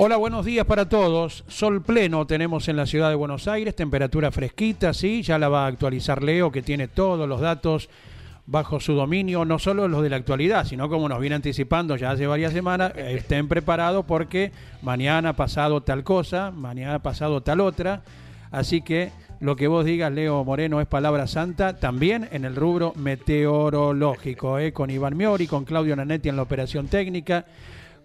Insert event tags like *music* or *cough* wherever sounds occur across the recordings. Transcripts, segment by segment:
Hola, buenos días para todos. Sol pleno tenemos en la ciudad de Buenos Aires, temperatura fresquita, sí, ya la va a actualizar Leo, que tiene todos los datos bajo su dominio, no solo los de la actualidad, sino como nos viene anticipando ya hace varias semanas, *laughs* estén preparados porque mañana pasado tal cosa, mañana pasado tal otra, así que lo que vos digas, Leo Moreno, es palabra santa, también en el rubro meteorológico, eh, con Iván Miori, con Claudio Nanetti en la operación técnica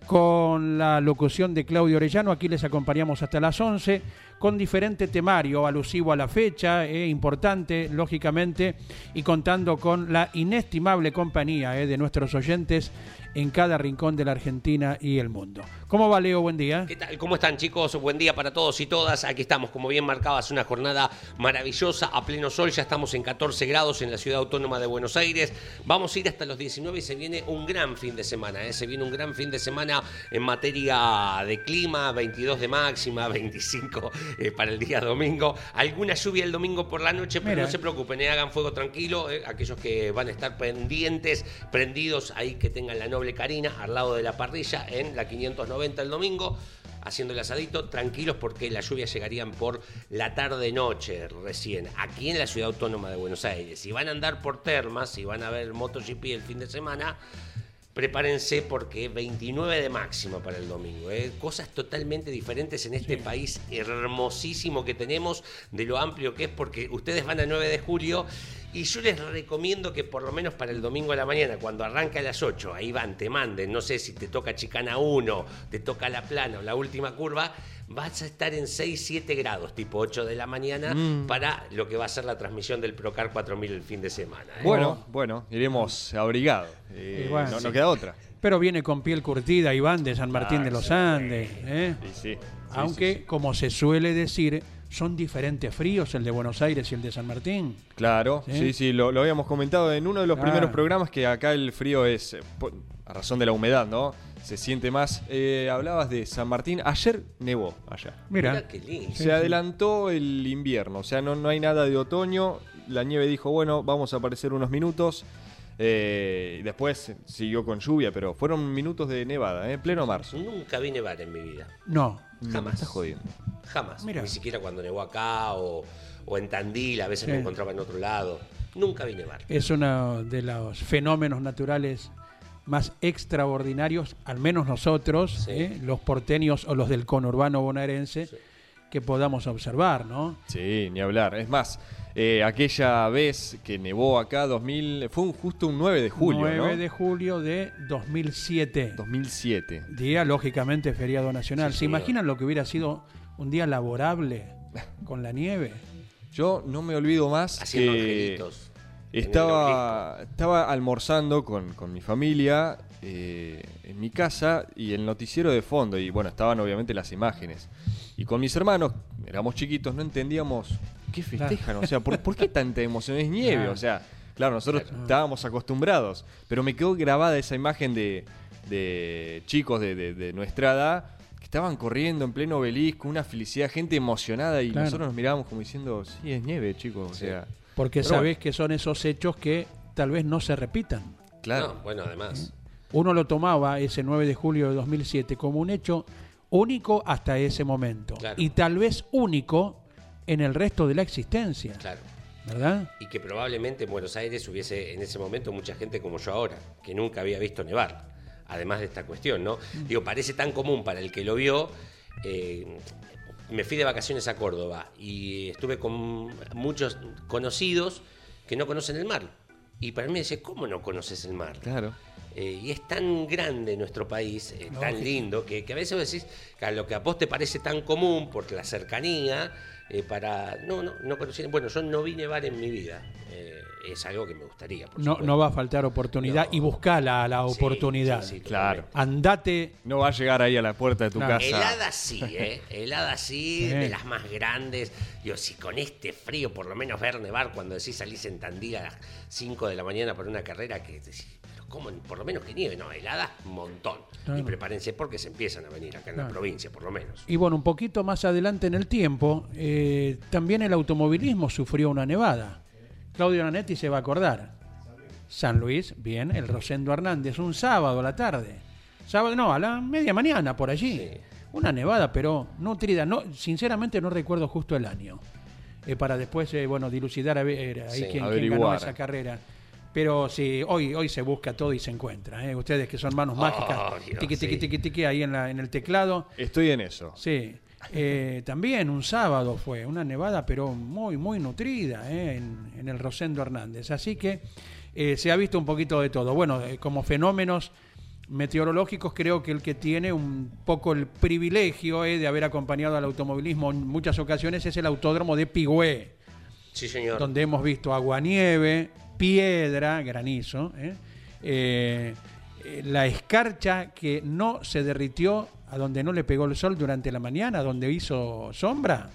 con la locución de Claudio Orellano. Aquí les acompañamos hasta las 11 con diferente temario alusivo a la fecha, eh, importante, lógicamente, y contando con la inestimable compañía eh, de nuestros oyentes en cada rincón de la Argentina y el mundo. ¿Cómo va Leo? Buen día. ¿Qué tal? ¿Cómo están chicos? Buen día para todos y todas. Aquí estamos, como bien marcabas, una jornada maravillosa a pleno sol. Ya estamos en 14 grados en la ciudad autónoma de Buenos Aires. Vamos a ir hasta los 19 y se viene un gran fin de semana. ¿eh? Se viene un gran fin de semana en materia de clima, 22 de máxima, *laughs* 25 eh, para el día domingo. Alguna lluvia el domingo por la noche, pero Mira. no se preocupen, ¿eh? hagan fuego tranquilo. ¿eh? Aquellos que van a estar pendientes, prendidos ahí, que tengan la noble Karina al lado de la parrilla en la 590 el domingo. Haciendo el asadito, tranquilos porque las lluvias llegarían por la tarde-noche recién, aquí en la ciudad autónoma de Buenos Aires. Si van a andar por termas, si van a ver MotoGP el fin de semana, prepárense porque 29 de máxima para el domingo. ¿eh? Cosas totalmente diferentes en este país hermosísimo que tenemos, de lo amplio que es, porque ustedes van a 9 de julio y yo les recomiendo que por lo menos para el domingo a la mañana, cuando arranca a las 8, ahí van, te manden, no sé si te toca Chicana 1, te toca la plana o la última curva, vas a estar en 6, 7 grados, tipo 8 de la mañana, para lo que va a ser la transmisión del Procar 4000 el fin de semana. ¿eh? Bueno, bueno, iremos abrigados. Eh, bueno, no, sí. no queda otra. Pero viene con piel curtida Iván de San Martín Ah, de los sí. Andes. ¿eh? Sí, sí. Sí, Aunque, sí, sí. como se suele decir, son diferentes fríos el de Buenos Aires y el de San Martín. Claro, ¿Sí? sí, sí, lo, lo habíamos comentado en uno de los Claro. primeros programas que acá el frío es, eh, a razón de la humedad, ¿no? Se siente más. Eh, hablabas de San Martín. Ayer nevó allá. Mira, qué lindo. Se adelantó el invierno, o sea, no, no hay nada de otoño. La nieve dijo, bueno, vamos a aparecer unos minutos. Eh, después siguió con lluvia, pero fueron minutos de nevada, ¿eh? pleno marzo. Nunca vi nevar en mi vida. no. Jamás. Estás jodiendo. Jamás. Mira. Ni siquiera cuando nevó acá o, o en Tandil, a veces Sí. me encontraba en otro lado. Nunca vi nevar. Es uno de los fenómenos naturales más extraordinarios, al menos nosotros, Sí. ¿eh? los porteños o los del conurbano bonaerense, Sí. Que podamos observar, ¿no? Sí, ni hablar. Es más, eh, aquella vez que nevó acá, 2000, fue un- justo un 9 de julio, 9 ¿no? de julio de 2007. 2007. Día, lógicamente, feriado nacional. Sí, ¿Se señor. imaginan lo que hubiera sido un día laborable *laughs* con la nieve? Yo no me olvido más Haciendo que estaba, estaba almorzando con, con mi familia eh, en mi casa y el noticiero de fondo, y bueno, estaban obviamente las imágenes. Y con mis hermanos, éramos chiquitos, no entendíamos qué festejan, o sea, ¿por, por qué tanta emoción? Es nieve, Claro. o sea, claro, nosotros estábamos acostumbrados, pero me quedó grabada esa imagen de, de chicos de, de- de nuestra edad que estaban corriendo en pleno obelisco, una felicidad, gente emocionada, y Claro. nosotros nos mirábamos como diciendo, sí, es nieve, chicos, o Sí. sea, Porque Pero sabés que son esos hechos que tal vez no se repitan. claro. No, bueno, además. Uno lo tomaba ese 9 de julio de 2007 como un hecho único hasta ese momento. Claro. Y tal vez único en el resto de la existencia, Claro. ¿verdad? Y que probablemente en Buenos Aires hubiese en ese momento mucha gente como yo ahora, que nunca había visto nevar. Además de esta cuestión, ¿no? Digo, parece tan común para el que lo vio. eh, me fui de vacaciones a Córdoba y estuve con muchos conocidos que no conocen el mar. Y para mí dice, ¿cómo no conoces el mar? Claro. Eh, y es tan grande nuestro país, eh, tan lindo, que, que a veces vos decís que a lo que a vos te parece tan común por la cercanía, eh, para. No, no, no conocí. Bueno, yo no vi nevar en mi vida. Es algo que me gustaría. por No, supuesto. no va a faltar oportunidad No. y buscala la Sí, oportunidad. sí, sí, Claro. Andate, No va a llegar ahí a la puerta de tu casa. Helada sí, ¿eh? Helada sí, de las más grandes. Yo, si con este frío, por lo menos ver nevar cuando decís salís en Tandil a las 5 de la mañana para una carrera que decís, ¿cómo? Por lo menos que nieve, no, heladas, un montón. Claro. Y prepárense porque se empiezan a venir acá en la provincia, por lo menos. y bueno, un poquito más adelante en el tiempo, eh, también el automovilismo sufrió una nevada. Claudio Nanetti se va a acordar. San Luis, bien, el Rosendo Hernández, un sábado a la tarde. Sábado, no, a la media mañana, por allí. Sí. Una nevada, pero nutrida. No, sinceramente no recuerdo justo el año. Eh, para después, eh, bueno, dilucidar a ver ahí Sí, quién, quién ganó esa carrera. Pero sí, hoy, hoy se busca todo y se encuentra. ¿eh? Ustedes que son manos mágicas, tiqui, tiqui, tiqui, tiqui, ahí en, la, en el teclado. Estoy en eso. Sí, eh, también un sábado fue, una nevada, pero muy, muy nutrida eh, en, en el Rosendo Hernández. Así que eh, se ha visto un poquito de todo. Bueno, como fenómenos meteorológicos, creo que el que tiene un poco el privilegio de haber acompañado al automovilismo en muchas ocasiones es el autódromo de Pigüé, Sí, señor. donde hemos visto aguanieve, piedra, granizo, la escarcha que no se derritió a donde no le pegó el sol durante la mañana, donde hizo sombra.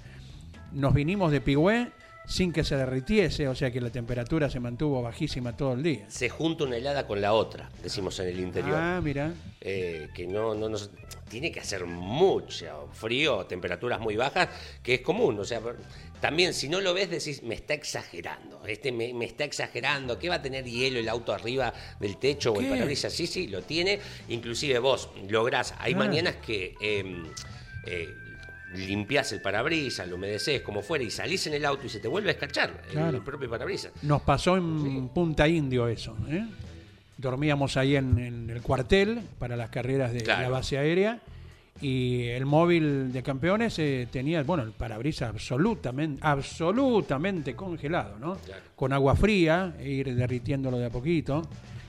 Nos vinimos de Pigüé sin que se derritiese, o sea que la temperatura se mantuvo bajísima todo el día. Se junta una helada con la otra, decimos en el interior. Ah, mira. Eh, que no, no nos tiene que hacer mucho frío, temperaturas muy bajas, que es común. O sea, también si no lo ves decís, me está exagerando, este me, me está exagerando, ¿qué va a tener hielo el auto arriba del techo o el parabrisas? Sí, sí, lo tiene. Inclusive vos lográs, hay Ah. mañanas que eh, eh, limpiás el parabrisas, lo humedeces, como fuera, y salís en el auto y se te vuelve a escarchar el propio parabrisas. Nos pasó en Punta Indio eso. ¿eh? Dormíamos ahí en, en el cuartel para las carreras de Claro. la base aérea y el móvil de campeones eh, tenía, bueno, el parabrisas absolutamente, absolutamente congelado, ¿no? Claro. Con agua fría, e ir derritiéndolo de a poquito.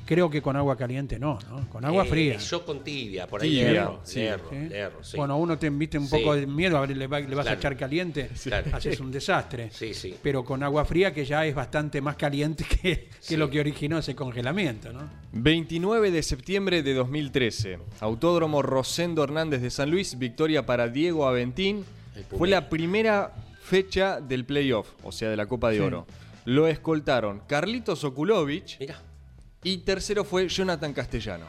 Creo que con agua caliente no, ¿no? Con agua Eh, fría. Yo con tibia, por ahí Tibia, le erro, sí. le erro, ¿sí? le erro, sí. Bueno, uno te invite un Sí. poco de miedo, a ver, le, va- le vas a echar caliente, Claro. *laughs* haces un desastre. Sí, sí. Pero con agua fría que ya es bastante más caliente que, que Sí. lo que originó ese congelamiento, ¿no? 29 de septiembre de 2013. Autódromo Rosendo Hernández de San Luis. Victoria para Diego Aventín. Fue la primera fecha del playoff, o sea, de la Copa de Sí. Oro. Lo escoltaron Carlitos Okulovich Mira, y tercero fue Jonathan Castellano.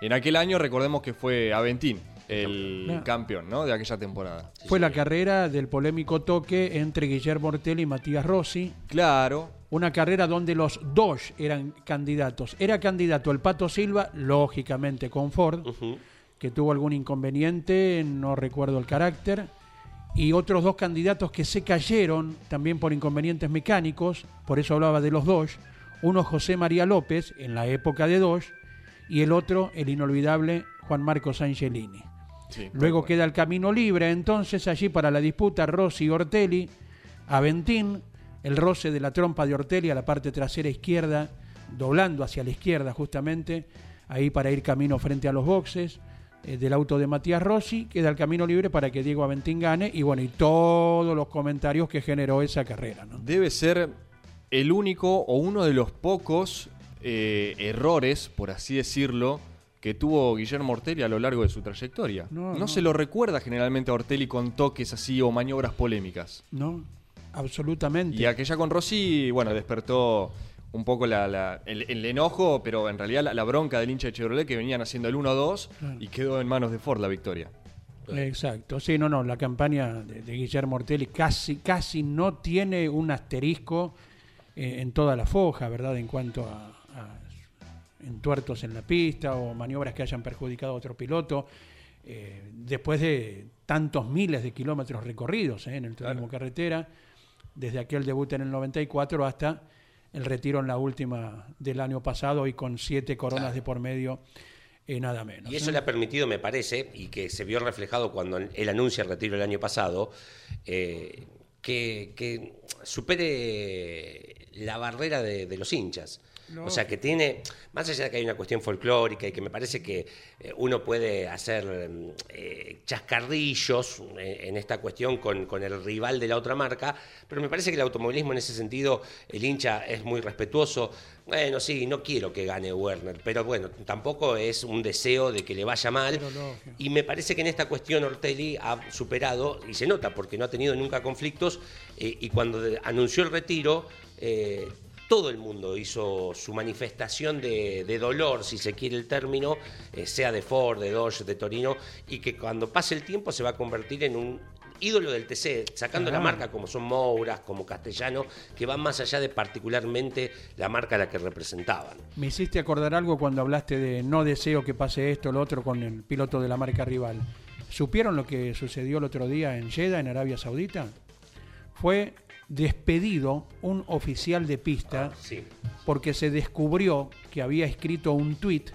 En aquel año recordemos que fue Aventín el campeón ¿no? de aquella temporada. Fue la carrera del polémico toque entre Guillermo Ortelli y Matías Rossi. Claro, Una carrera donde los dos eran candidatos. Era candidato el Pato Silva, lógicamente con Ford, que tuvo algún inconveniente, no recuerdo el carácter. Y otros dos candidatos que se cayeron también por inconvenientes mecánicos, por eso hablaba de los dos. Uno José María López, en la época de Dodge, y el otro, el inolvidable Juan Marcos Angelini. sí, Luego queda el camino libre, entonces allí para la disputa Rossi y Ortelli, Aventín, el roce de la trompa de Ortelli a la parte trasera izquierda, doblando hacia la izquierda justamente, ahí para ir camino frente a los boxes eh, del auto de Matías Rossi, queda el camino libre para que Diego Aventín gane y bueno, y todos los comentarios que generó esa carrera. ¿no? Debe ser el único o uno de los pocos eh, errores, por así decirlo, que tuvo Guillermo Ortelli a lo largo de su trayectoria. No, No, no. se lo recuerda generalmente a Ortelli con toques así o maniobras polémicas. ¿No? Absolutamente. Y aquella con Rossi, bueno, despertó un poco la- la- el, el enojo, pero en realidad la, la bronca del hincha de Chevrolet que venían haciendo el 1-2 Claro. y quedó en manos de Ford la victoria. Exacto, sí, no, no, la campaña de, de Guillermo Ortelli casi, casi no tiene un asterisco eh, en toda la foja, ¿verdad? En cuanto a, a entuertos en la pista o maniobras que hayan perjudicado a otro piloto, eh, después de tantos miles de kilómetros recorridos eh, en el turismo carretera. desde aquel debut en el 94 hasta el retiro en la última del año pasado y con siete coronas Claro. de por medio, eh, nada menos. Y eso le ha permitido, me parece, y que se vio reflejado cuando él anuncia el retiro el año pasado, eh, que, que supere la barrera de, de los hinchas. O sea, que tiene, más allá de que hay una cuestión folclórica y que me parece que eh, uno puede hacer mm, eh, chascarrillos eh, en esta cuestión con, con el rival de la otra marca, pero me parece que el automovilismo en ese sentido, el hincha es muy respetuoso. Bueno, sí, no quiero que gane Werner, pero bueno, tampoco es un deseo de que le vaya mal. Y me parece que en esta cuestión Ortelli ha superado, y se nota porque no ha tenido nunca conflictos, eh, y cuando anunció el retiro, eh, todo el mundo hizo su manifestación de, de dolor, si se quiere el término, eh, sea de Ford, de Dodge, de Torino, y que cuando pase el tiempo se va a convertir en un ídolo del TC, sacando la Claro. marca como son Mouras, como Castellano, que van más allá de particularmente la marca a la que representaban. Me hiciste acordar algo cuando hablaste de no deseo que pase esto o lo otro con el piloto de la marca rival. ¿Supieron lo que sucedió el otro día en Jeddah, en Arabia Saudita? Fue despedido un oficial de pista Sí. porque se descubrió que había escrito un tuit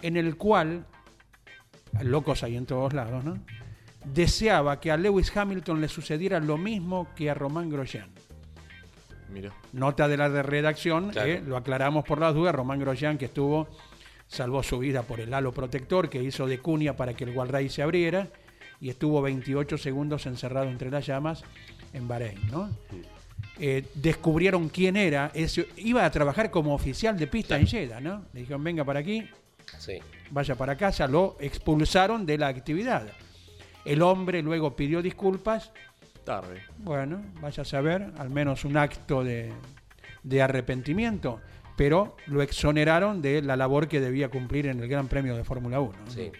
en el cual, locos hay en todos lados, ¿no? Deseaba que a Lewis Hamilton le sucediera lo mismo que a Román Grosjean. Mira. Nota de la de redacción, Claro. eh, lo aclaramos por las dudas, Román Grosjean que estuvo, salvó su vida por el halo protector que hizo de cuña para que el Walray se abriera y estuvo 28 segundos encerrado entre las llamas en Bahrein, ¿no? Eh, descubrieron quién era, iba a trabajar como oficial de pista en Jeddah, ¿no? Le dijeron, venga para aquí, Sí. vaya para casa, lo expulsaron de la actividad. El hombre luego pidió disculpas Tarde. bueno, vaya a saber, al menos un acto de, de arrepentimiento, pero lo exoneraron de la labor que debía cumplir en el Gran Premio de Fórmula 1. ¿no? Sí.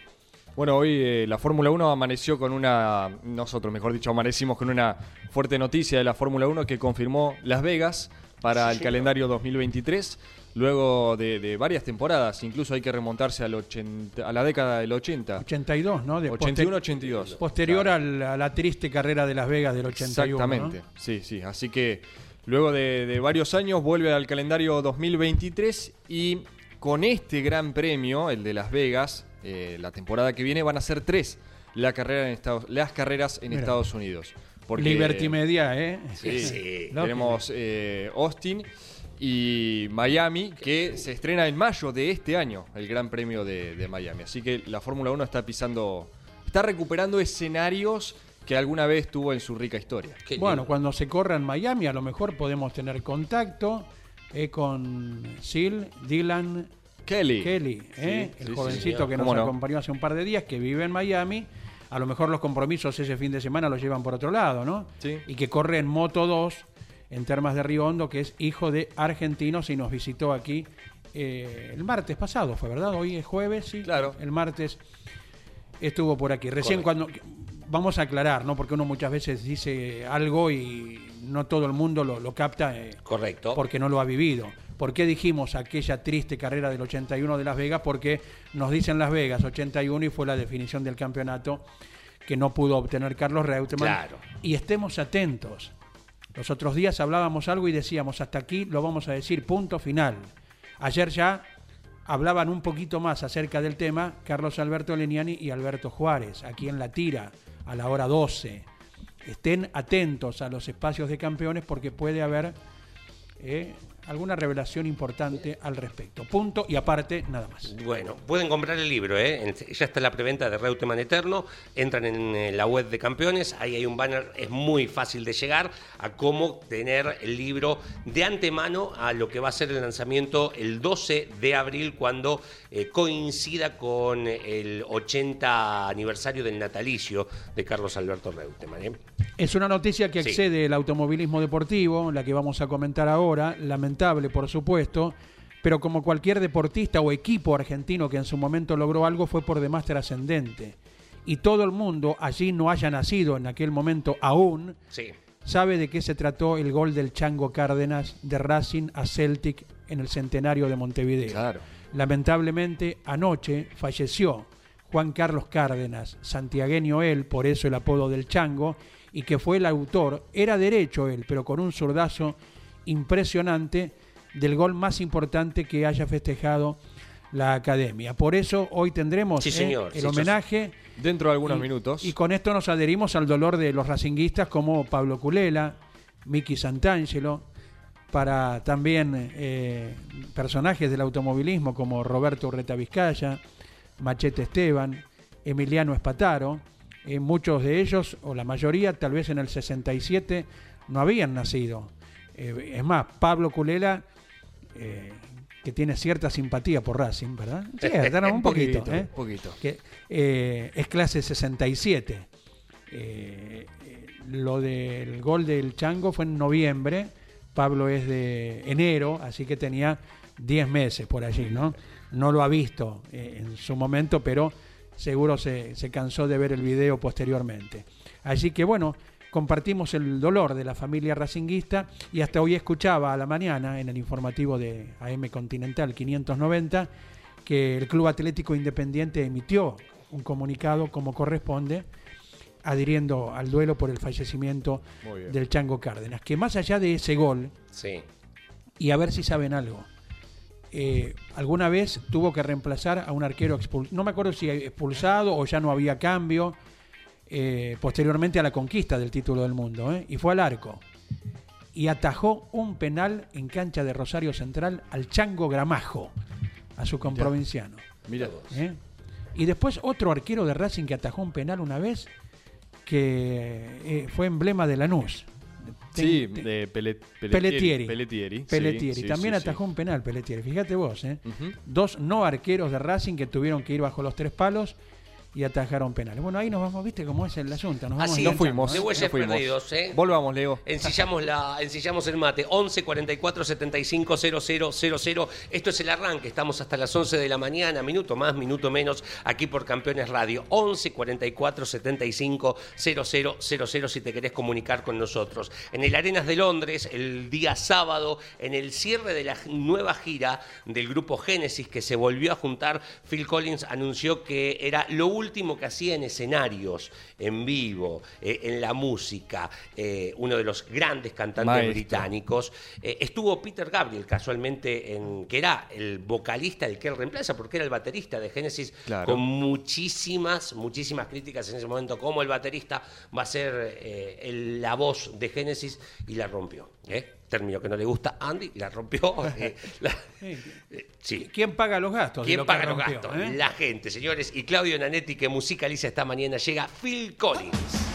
Bueno, hoy eh, la Fórmula 1 amaneció con una, nosotros mejor dicho, amanecimos con una fuerte noticia de la Fórmula 1 que confirmó Las Vegas para el calendario 2023, luego de, de varias temporadas, incluso hay que remontarse al 80, a la década del 80, 82, ¿no? De poster- 81-82. Posterior a la triste carrera de Las Vegas del 81. ¿no? Exactamente, sí, sí. Así que luego de, de varios años vuelve al calendario 2023 y con este gran premio, el de Las Vegas, eh, la temporada que viene van a ser tres la carrera en Estados, las carreras en Mira. Estados Unidos. Porque, Liberty Media, ¿eh? Sí, Sí. Tenemos eh, Austin y Miami, que se estrena en mayo de este año, el Gran Premio de, de Miami. Así que la Fórmula 1 está pisando, está recuperando escenarios que alguna vez tuvo en su rica historia. Qué Bueno, lindo. cuando se corra en Miami, a lo mejor podemos tener contacto eh, con Sil Dylan Kelly. Kelly, ¿eh? Sí, el sí, jovencito que nos acompañó hace un par de días, que vive en Miami. A lo mejor los compromisos ese fin de semana los llevan por otro lado, ¿no? Sí. Y que corre en Moto 2 en Termas de Río Hondo, que es hijo de argentinos y nos visitó aquí eh, el martes pasado, fue verdad, hoy es jueves, sí. Claro. El martes estuvo por aquí. Recién cuando vamos a aclarar, ¿no? Porque uno muchas veces dice algo y no todo el mundo lo, lo capta. eh, Correcto. porque no lo ha vivido. ¿Por qué dijimos aquella triste carrera del 81 de Las Vegas? Porque nos dicen Las Vegas 81 y fue la definición del campeonato que no pudo obtener Carlos Reutemann. Claro. Y estemos atentos. Los otros días hablábamos algo y decíamos, hasta aquí lo vamos a decir, punto final. Ayer ya hablaban un poquito más acerca del tema Carlos Alberto Leniani y Alberto Juárez, aquí en La Tira, a la hora 12. Estén atentos a los espacios de campeones porque puede haber eh, alguna revelación importante al respecto. Punto y aparte, nada más. Bueno, pueden comprar el libro, ¿eh? Ya está la preventa de Reutemann Eterno. Entran en eh, la web de campeones, ahí hay un banner, es muy fácil de llegar a cómo tener el libro de antemano a lo que va a ser el lanzamiento el 12 de abril, cuando eh, coincida con el 80 aniversario del natalicio de Carlos Alberto Reutemann. ¿eh? Es una noticia que Sí. excede el automovilismo deportivo, la que vamos a comentar ahora, lamentable por supuesto, pero como cualquier deportista o equipo argentino que en su momento logró algo fue por demás trascendente. Y todo el mundo, allí no haya nacido en aquel momento aún, Sí. sabe de qué se trató el gol del Chango Cárdenas de Racing a Celtic en el centenario de Montevideo. Claro. Lamentablemente, anoche falleció Juan Carlos Cárdenas, santiagueño él, por eso el apodo del Chango, y que fue el autor, era derecho él, pero con un zurdazo impresionante del gol más importante que haya festejado la academia. Por eso hoy tendremos Sí, eh, el sí, homenaje. Dentro de algunos y- minutos. Y con esto nos adherimos al dolor de los racinguistas como Pablo Culela, Miki Santangelo, para también eh, personajes del automovilismo como Roberto Urreta Vizcaya, Machete Esteban, Emiliano Espataro. eh, muchos de ellos, o la mayoría, tal vez en el 67, no habían nacido. Eh, es más, Pablo Culela, eh, que tiene cierta simpatía por Racing, ¿verdad? Sí, *laughs* un poquito. ¿eh? Un poquito. que eh, es clase 67. Eh, eh, lo del gol del Chango fue en noviembre, Pablo es de enero, así que tenía 10 meses por allí, ¿no? No lo ha visto eh, en su momento, pero seguro se, se cansó de ver el video posteriormente. Así que bueno, compartimos el dolor de la familia racinguista y hasta hoy escuchaba a la mañana en el informativo de AM Continental 590 que el Club Atlético Independiente emitió un comunicado como corresponde, adhiriendo al duelo por el fallecimiento del Chango Cárdenas. Que más allá de ese gol, Sí. y a ver si saben algo, eh, alguna vez tuvo que reemplazar a un arquero expulsado, no me acuerdo si expulsado o ya no había cambio, eh, posteriormente a la conquista del título del mundo, ¿eh? y fue al arco. Y atajó un penal en cancha de Rosario Central al Chango Gramajo, a su comprovinciano. Mira. ¿eh? Y después otro arquero de Racing que atajó un penal una vez, que eh, fue emblema de Lanús. Sí, Ten- de Pele- Pelletieri. Pelletieri. sí, Pelletieri. sí, También sí, sí. atajó un penal Pelletieri. Fíjate vos, ¿eh? Dos no arqueros de Racing que tuvieron que ir bajo los tres palos y atajaron penales. Bueno, ahí nos vamos, viste cómo es el asunto. Nos vamos Así, No fuimos. De fuimos. perdidos, ¿eh? Volvamos, Leo. Ensillamos, la, ensillamos el mate. 11 44 75 0000. Esto es el arranque. Estamos hasta las 11 de la mañana. Minuto más, minuto menos. Aquí por Campeones Radio. 11 44 75 0000 si te querés comunicar con nosotros. En el Arenas de Londres, el día sábado, en el cierre de la nueva gira del grupo Génesis que se volvió a juntar, Phil Collins anunció que era lo último que hacía en escenarios, en vivo, eh, en la música. eh, uno de los grandes cantantes Maestro. británicos. Eh, estuvo Peter Gabriel, casualmente, en, que era el vocalista del que él reemplaza, porque era el baterista de Génesis, Claro. con muchísimas, muchísimas críticas en ese momento, como el baterista va a ser el- la voz de Génesis y la rompió. ¿Eh? Término que no le gusta a Andy, la rompió. *laughs* eh, la- eh, sí. ¿Quién paga los gastos? ¿Quién lo paga los gastos? eh? La gente, señores. Y Claudio Nanetti, que musicaliza esta mañana, llega Phil Collins.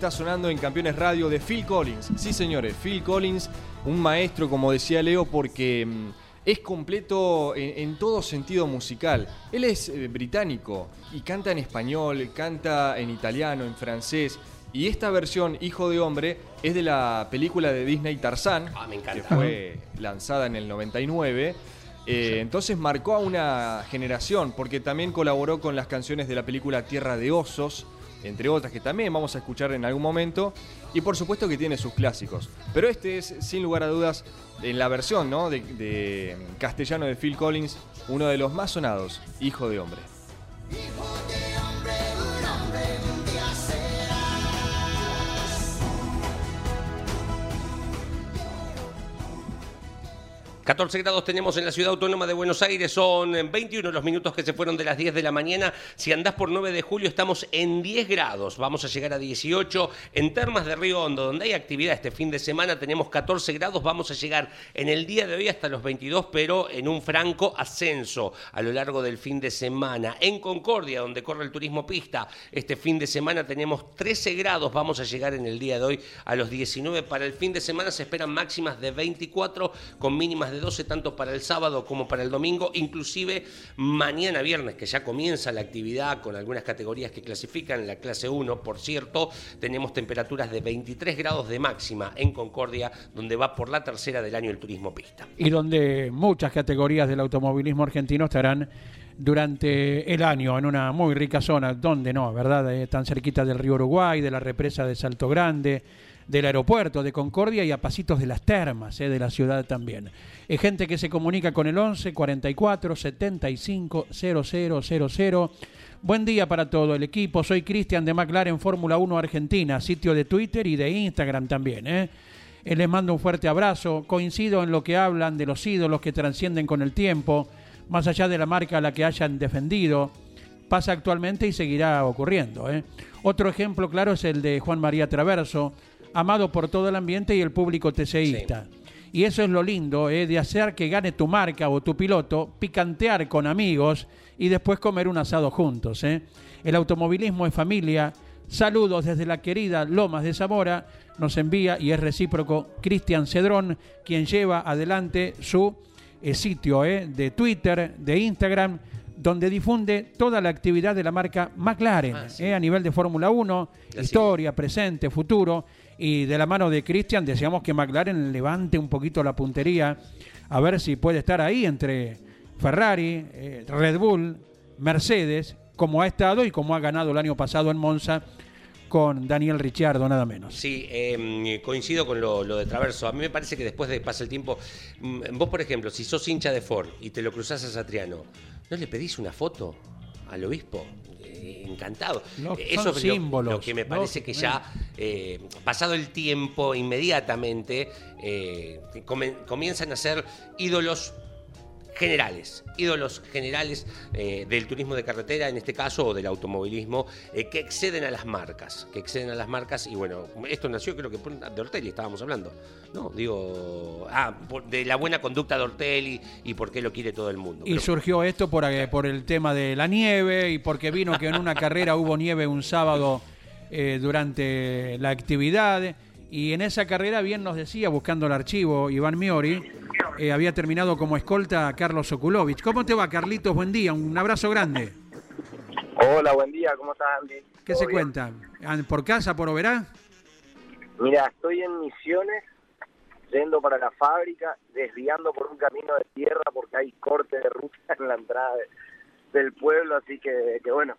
Está sonando en Campeones Radio de Phil Collins. Sí, señores, Phil Collins, un maestro, como decía Leo, porque mm, es completo en, en todo sentido musical. Él es eh, británico y canta en español, canta en italiano, en francés. Y esta versión, Hijo de Hombre, es de la película de Disney Tarzán, Ah, me que fue lanzada en el 99. Eh, entonces marcó a una generación, porque también colaboró con las canciones de la película Tierra de Osos, entre otras que también vamos a escuchar en algún momento, y por supuesto que tiene sus clásicos. Pero este es, sin lugar a dudas, en la versión ¿no? de, de castellano de Phil Collins, uno de los más sonados, Hijo de Hombre. Hijo de hombre, 14 grados tenemos en la ciudad autónoma de Buenos Aires, son 21 los minutos que se fueron de las 10 de la mañana. Si andás por 9 de julio estamos en 10 grados, vamos a llegar a 18. En Termas de Río Hondo, donde hay actividad este fin de semana, tenemos 14 grados, vamos a llegar en el día de hoy hasta los 22, pero en un franco ascenso a lo largo del fin de semana. En Concordia, donde corre el turismo pista, este fin de semana tenemos 13 grados, vamos a llegar en el día de hoy a los 19. Para el fin de semana se esperan máximas de 24 con mínimas de 12 tanto para el sábado como para el domingo, inclusive mañana viernes que ya comienza la actividad con algunas categorías que clasifican, la clase 1 por cierto, tenemos temperaturas de 23 grados de máxima en Concordia, donde va por la tercera del año el turismo pista. y donde muchas categorías del automovilismo argentino estarán durante el año en una muy rica zona, donde no, ¿verdad? Eh, tan cerquita del río Uruguay, de la represa de Salto Grande, del aeropuerto de Concordia y a pasitos de las termas eh, de la ciudad también. Es gente que se comunica con el 11 44 75 0000. Buen día para todo el equipo. Soy Cristian de McLaren Fórmula 1 Argentina, sitio de Twitter y de Instagram también. ¿eh? Eh, les mando un fuerte abrazo. Coincido en lo que hablan de los ídolos que trascienden con el tiempo, más allá de la marca a la que hayan defendido. Pasa actualmente y seguirá ocurriendo. ¿eh? Otro ejemplo claro es el de Juan María Traverso, amado por todo el ambiente y el público TCIsta. Y eso es lo lindo, ¿eh? de hacer que gane tu marca o tu piloto, picantear con amigos y después comer un asado juntos. ¿eh? El automovilismo es familia. Saludos desde la querida Lomas de Zamora. Nos envía y es recíproco Cristian Cedrón, quien lleva adelante su eh, sitio eh, de Twitter, de Instagram, donde difunde toda la actividad de la marca McLaren Ah, sí. eh, a nivel de Fórmula 1, La historia, presente, futuro. Y de la mano de Cristian deseamos que McLaren levante un poquito la puntería, a ver si puede estar ahí entre Ferrari, eh, Red Bull, Mercedes, como ha estado y como ha ganado el año pasado en Monza con Daniel Ricciardo, nada menos. Sí, eh, coincido con lo, lo de Traverso. A mí me parece que después de pasa el tiempo, mm, vos por ejemplo, si sos hincha de Ford y te lo cruzás a Satriano, ¿no le pedís una foto al obispo? Eh, encantado. No, Eh, son Eso es lo- símbolos, lo, que me ¿no? parece que ya, eh, pasado el tiempo, inmediatamente, eh, comienzan a ser ídolos generales, ídolos generales eh, del turismo de carretera, en este caso, o del automovilismo, eh, que exceden a las marcas, que exceden a las marcas, y bueno, esto nació creo que por- de Ortelli estábamos hablando, ¿no? Digo, ah, por- de la buena conducta de Ortelli y por qué lo quiere todo el mundo. Y Creo- surgió esto por, eh, por el tema de la nieve y porque vino que en una carrera hubo nieve un sábado eh, durante la actividad. Y en esa carrera, bien nos decía, buscando el archivo, Iván Miori, eh, había terminado como escolta a Carlos Okulovich. ¿Cómo te va, Carlitos? Buen día, un abrazo grande. Hola, buen día, ¿cómo estás, Andy? ¿Qué ¿Todo se bien? cuenta? ¿Ah, ¿Por casa, por Oberá? Mira, estoy en Misiones, yendo para la fábrica, desviando por un camino de tierra porque hay corte de ruta en la entrada de- del pueblo, así que, que bueno,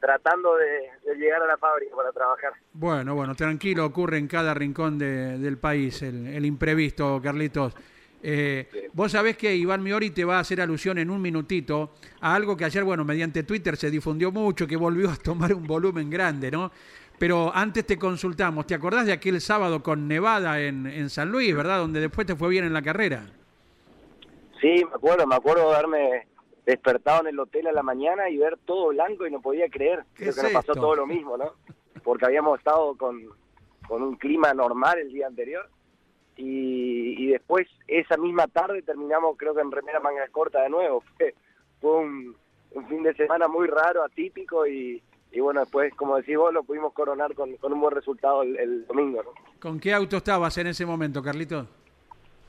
tratando de, de llegar a la fábrica para trabajar. Bueno, bueno, tranquilo, ocurre en cada rincón de- del país el, el imprevisto, Carlitos. Eh, Vos sabés que Iván Miori te va a hacer alusión en un minutito a algo que ayer, bueno, mediante Twitter se difundió mucho, que volvió a tomar un volumen grande, ¿no? Pero antes te consultamos, ¿te acordás de aquel sábado con Nevada en, en San Luis, verdad? Donde después te fue bien en la carrera. Sí, me acuerdo, me acuerdo de haberme despertado en el hotel a la mañana y ver todo blanco y no podía creer. ¿Qué Creo es que nos pasó esto? todo lo mismo, ¿no? Porque habíamos estado con, con un clima normal el día anterior y, y después esa misma tarde terminamos creo que en remera manga corta de nuevo. *laughs* Fue, fue un, un fin de semana muy raro, atípico y, y bueno, después, como decís vos, lo pudimos coronar con, con un buen resultado el, el domingo, ¿no? ¿Con qué auto estabas en ese momento, Carlitos?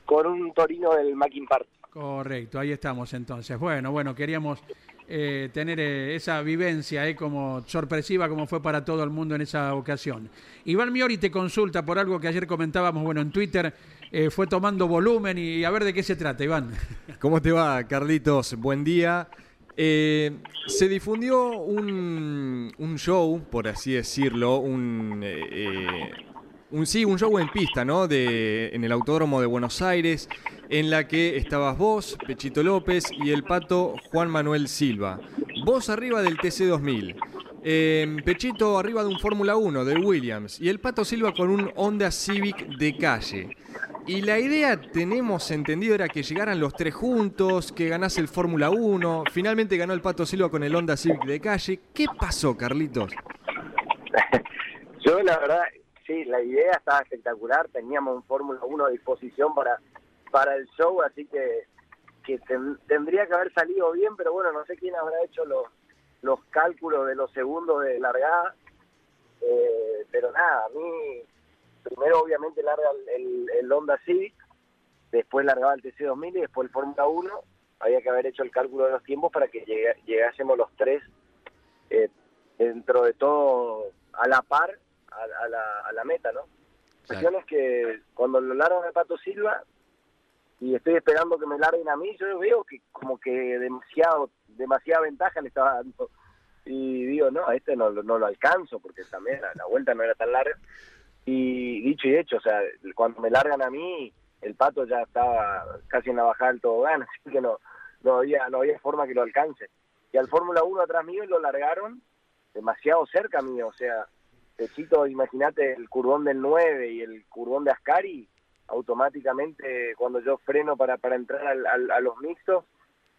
Con un Torino del Mackin Park. Correcto, ahí estamos entonces. Bueno, bueno, queríamos eh, tener eh, esa vivencia eh, como sorpresiva como fue para todo el mundo en esa ocasión. Iván Miori te consulta por algo que ayer comentábamos, bueno, en Twitter eh, fue tomando volumen y a ver de qué se trata, Iván. ¿Cómo te va, Carlitos? Buen día. Se difundió un, un show, por así decirlo, un, un sí, un show en pista, ¿no? De, en el Autódromo de Buenos Aires, en la que estabas vos, Pechito López y el pato Juan Manuel Silva. Vos arriba del TC2000. eh, Pechito arriba de un Fórmula 1 de Williams y el Pato Silva con un Honda Civic de calle. Y la idea, tenemos entendido, era que llegaran los tres juntos, que ganase el Fórmula 1. Finalmente ganó el Pato Silva con el Honda Civic de calle. ¿Qué pasó, Carlitos? *laughs* Yo la verdad, la idea estaba espectacular, teníamos un Fórmula 1 a disposición para, para el show, así que, que ten- tendría que haber salido bien, pero bueno, no sé quién habrá hecho los, los cálculos de los segundos de largada, eh, pero nada, a mí primero obviamente larga el, el, Honda Civic, después largaba el TC2000 y después el Fórmula 1, había que haber hecho el cálculo de los tiempos para que llegásemos los tres eh, dentro de todo a la par a, a la, a la meta, ¿no? La cuestión es que cuando lo largan a Pato Silva y estoy esperando que me larguen a mí, yo veo que como que demasiado demasiada ventaja le estaba dando. Y digo, no, a este no, lo- no lo alcanzo porque también la, la vuelta no era tan larga. Y dicho y hecho, o sea, cuando me largan a mí, el Pato ya estaba casi en la bajada del tobogán, *laughs* así que no, no, había, no había forma que lo alcance. Y al Fórmula 1 atrás mío lo largaron demasiado cerca mío, o sea, Techito, imagínate el curvón del 9 y el curvón de Ascari, automáticamente cuando yo freno para, para entrar al- al- a los mixtos,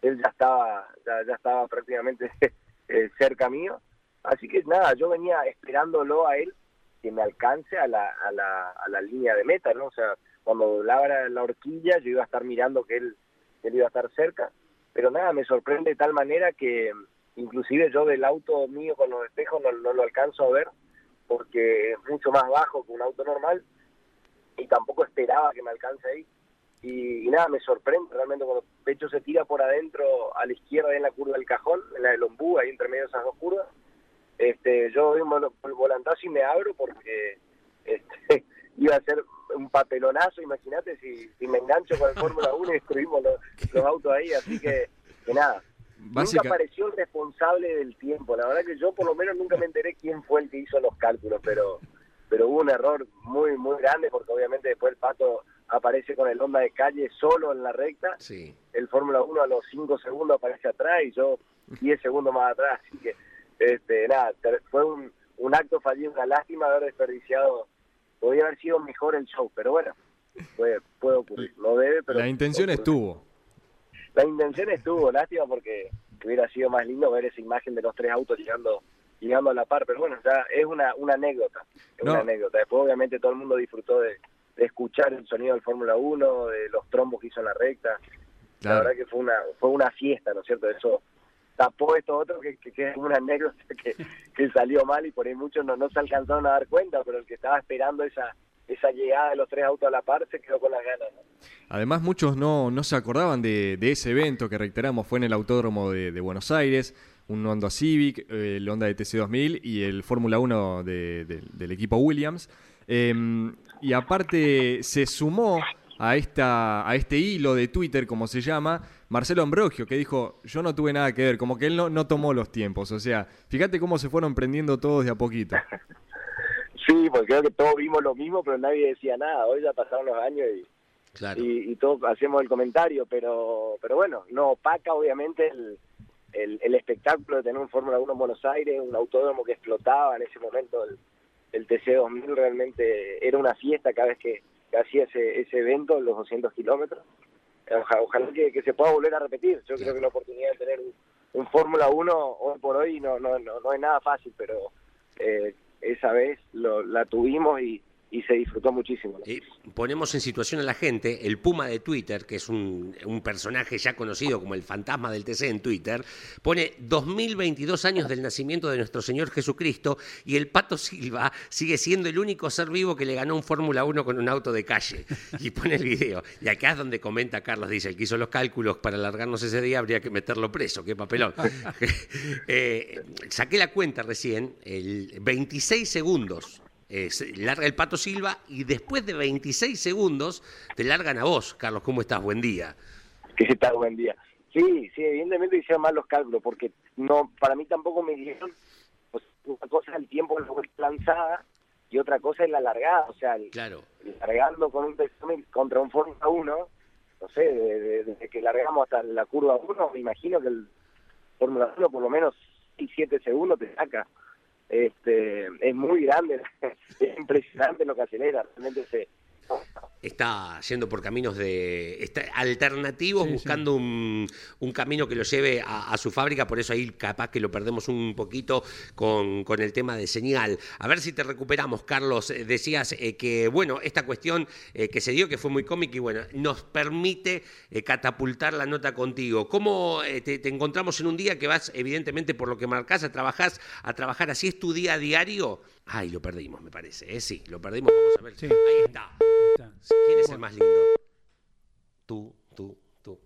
él ya estaba, ya, ya estaba prácticamente *laughs* eh, cerca mío. Así que nada, yo venía esperándolo a él que me alcance a la, a la, a la línea de meta, ¿no? O sea, cuando doblaba la horquilla yo iba a estar mirando que él, él iba a estar cerca, pero nada, me sorprende de tal manera que inclusive yo del auto mío con los espejos no, no lo alcanzo a ver porque es mucho más bajo que un auto normal y tampoco esperaba que me alcance ahí. Y, nada, me sorprende realmente cuando Pecho se tira por adentro a la izquierda en la curva del cajón, en la del ombú, ahí entre medio de esas dos curvas. Este, yo doy un vol- un volantazo y me abro porque este, *laughs* iba a ser un papelonazo, imagínate si, si me engancho con el Fórmula 1 y destruimos los, autos ahí, así que nada. Básica- Nunca apareció el responsable del tiempo, la verdad que yo por lo menos nunca me enteré quién fue el que hizo los cálculos, pero pero hubo un error muy muy grande porque obviamente después el Pato aparece con el Honda de calle solo en la recta, Sí. el Fórmula 1 a los 5 segundos aparece atrás y yo 10 segundos más atrás, así que este nada, fue un, un acto fallido, una lástima haber desperdiciado, podría haber sido mejor el show, pero bueno, puede, puede ocurrir, no debe, pero La intención ocurre. estuvo. La intención estuvo, lástima porque hubiera sido más lindo ver esa imagen de los tres autos llegando llegando a la par, pero bueno, ya es una, una anécdota, es No. una anécdota. Después obviamente todo el mundo disfrutó de, de escuchar el sonido del Fórmula 1, de los trombos que hizo en la recta. La verdad que fue una fue una fiesta, ¿no es cierto? Eso tapó esto otro que, que, que es una anécdota que, que salió mal y por ahí muchos no, no se alcanzaron a dar cuenta, pero el que estaba esperando esa esa llegada de los tres autos a la par se quedó con las ganas. ¿no? Además, muchos no, no se acordaban de, de ese evento que reiteramos fue en el Autódromo de, de Buenos Aires, un Honda Civic, eh, el Honda de TC2000 y el Fórmula 1 de- de- del equipo Williams. Eh, y aparte se sumó a, esta, a este hilo de Twitter, como se llama, Marcelo Ambrogio, que dijo, yo no tuve nada que ver, como que él no, no tomó los tiempos. O sea, fíjate cómo se fueron prendiendo todos de a poquito. *laughs* Sí, porque creo que todos vimos lo mismo, pero nadie decía nada. Hoy ya pasaron los años y, Claro. y, y todos hacemos el comentario, pero pero bueno, no opaca obviamente el, el, el espectáculo de tener un Fórmula 1 en Buenos Aires, un autódromo que explotaba en ese momento, el, el TC2000 realmente era una fiesta cada vez que, que hacía ese, ese evento, los 200 kilómetros. Oja- Ojalá que, que se pueda volver a repetir. Yo creo que la oportunidad de tener un, un Fórmula 1 hoy por hoy no, no, no, no es nada fácil, pero eh, esa vez lo, la tuvimos y, y se disfrutó muchísimo. Eh, ponemos en situación a la gente, el Puma de Twitter, que es un, un personaje ya conocido como el fantasma del TC en Twitter, pone 2022 años del nacimiento de nuestro Señor Jesucristo y el Pato Silva sigue siendo el único ser vivo que le ganó un Fórmula 1 con un auto de calle. Y pone el video. Y acá es donde comenta Carlos, dice, el que hizo los cálculos para alargarnos ese día habría que meterlo preso, qué papelón. *laughs* Eh, saqué la cuenta recién, el 26 segundos eh, larga el Pato Silva y después de 26 segundos te largan a vos. Carlos, ¿cómo estás? Buen día. ¿Qué tal? Buen día. Sí, sí, evidentemente hicieron mal los cálculos, porque no para mí tampoco me dieron, pues, una cosa es el tiempo de la lanzada y otra cosa es la largada, o sea, el- Claro. largando con un Texomil contra un Fórmula 1, no sé, de- de- desde que largamos hasta la curva 1, me imagino que el Fórmula 1 por lo menos 6, 7 segundos te saca. Este, es muy grande, *laughs* es impresionante lo que acelera, realmente se, está yendo por caminos de está alternativos, Sí, sí. buscando Un, un camino que lo lleve a, a su fábrica, por eso ahí capaz que lo perdemos un poquito con, con el tema de señal. A ver si te recuperamos, Carlos. Eh, Decías eh, que, bueno, esta cuestión eh, que se dio, que fue muy cómica y bueno, nos permite eh, catapultar la nota contigo. ¿Cómo te, te encontramos en un día que vas, evidentemente, por lo que marcás, a trabajar, a trabajar así es tu día a diario? Ay, lo perdimos, me parece. ¿eh? Sí, lo perdimos. Vamos a ver. Sí. Ahí está. ¿Quién es el más lindo? Tú, tú, tú.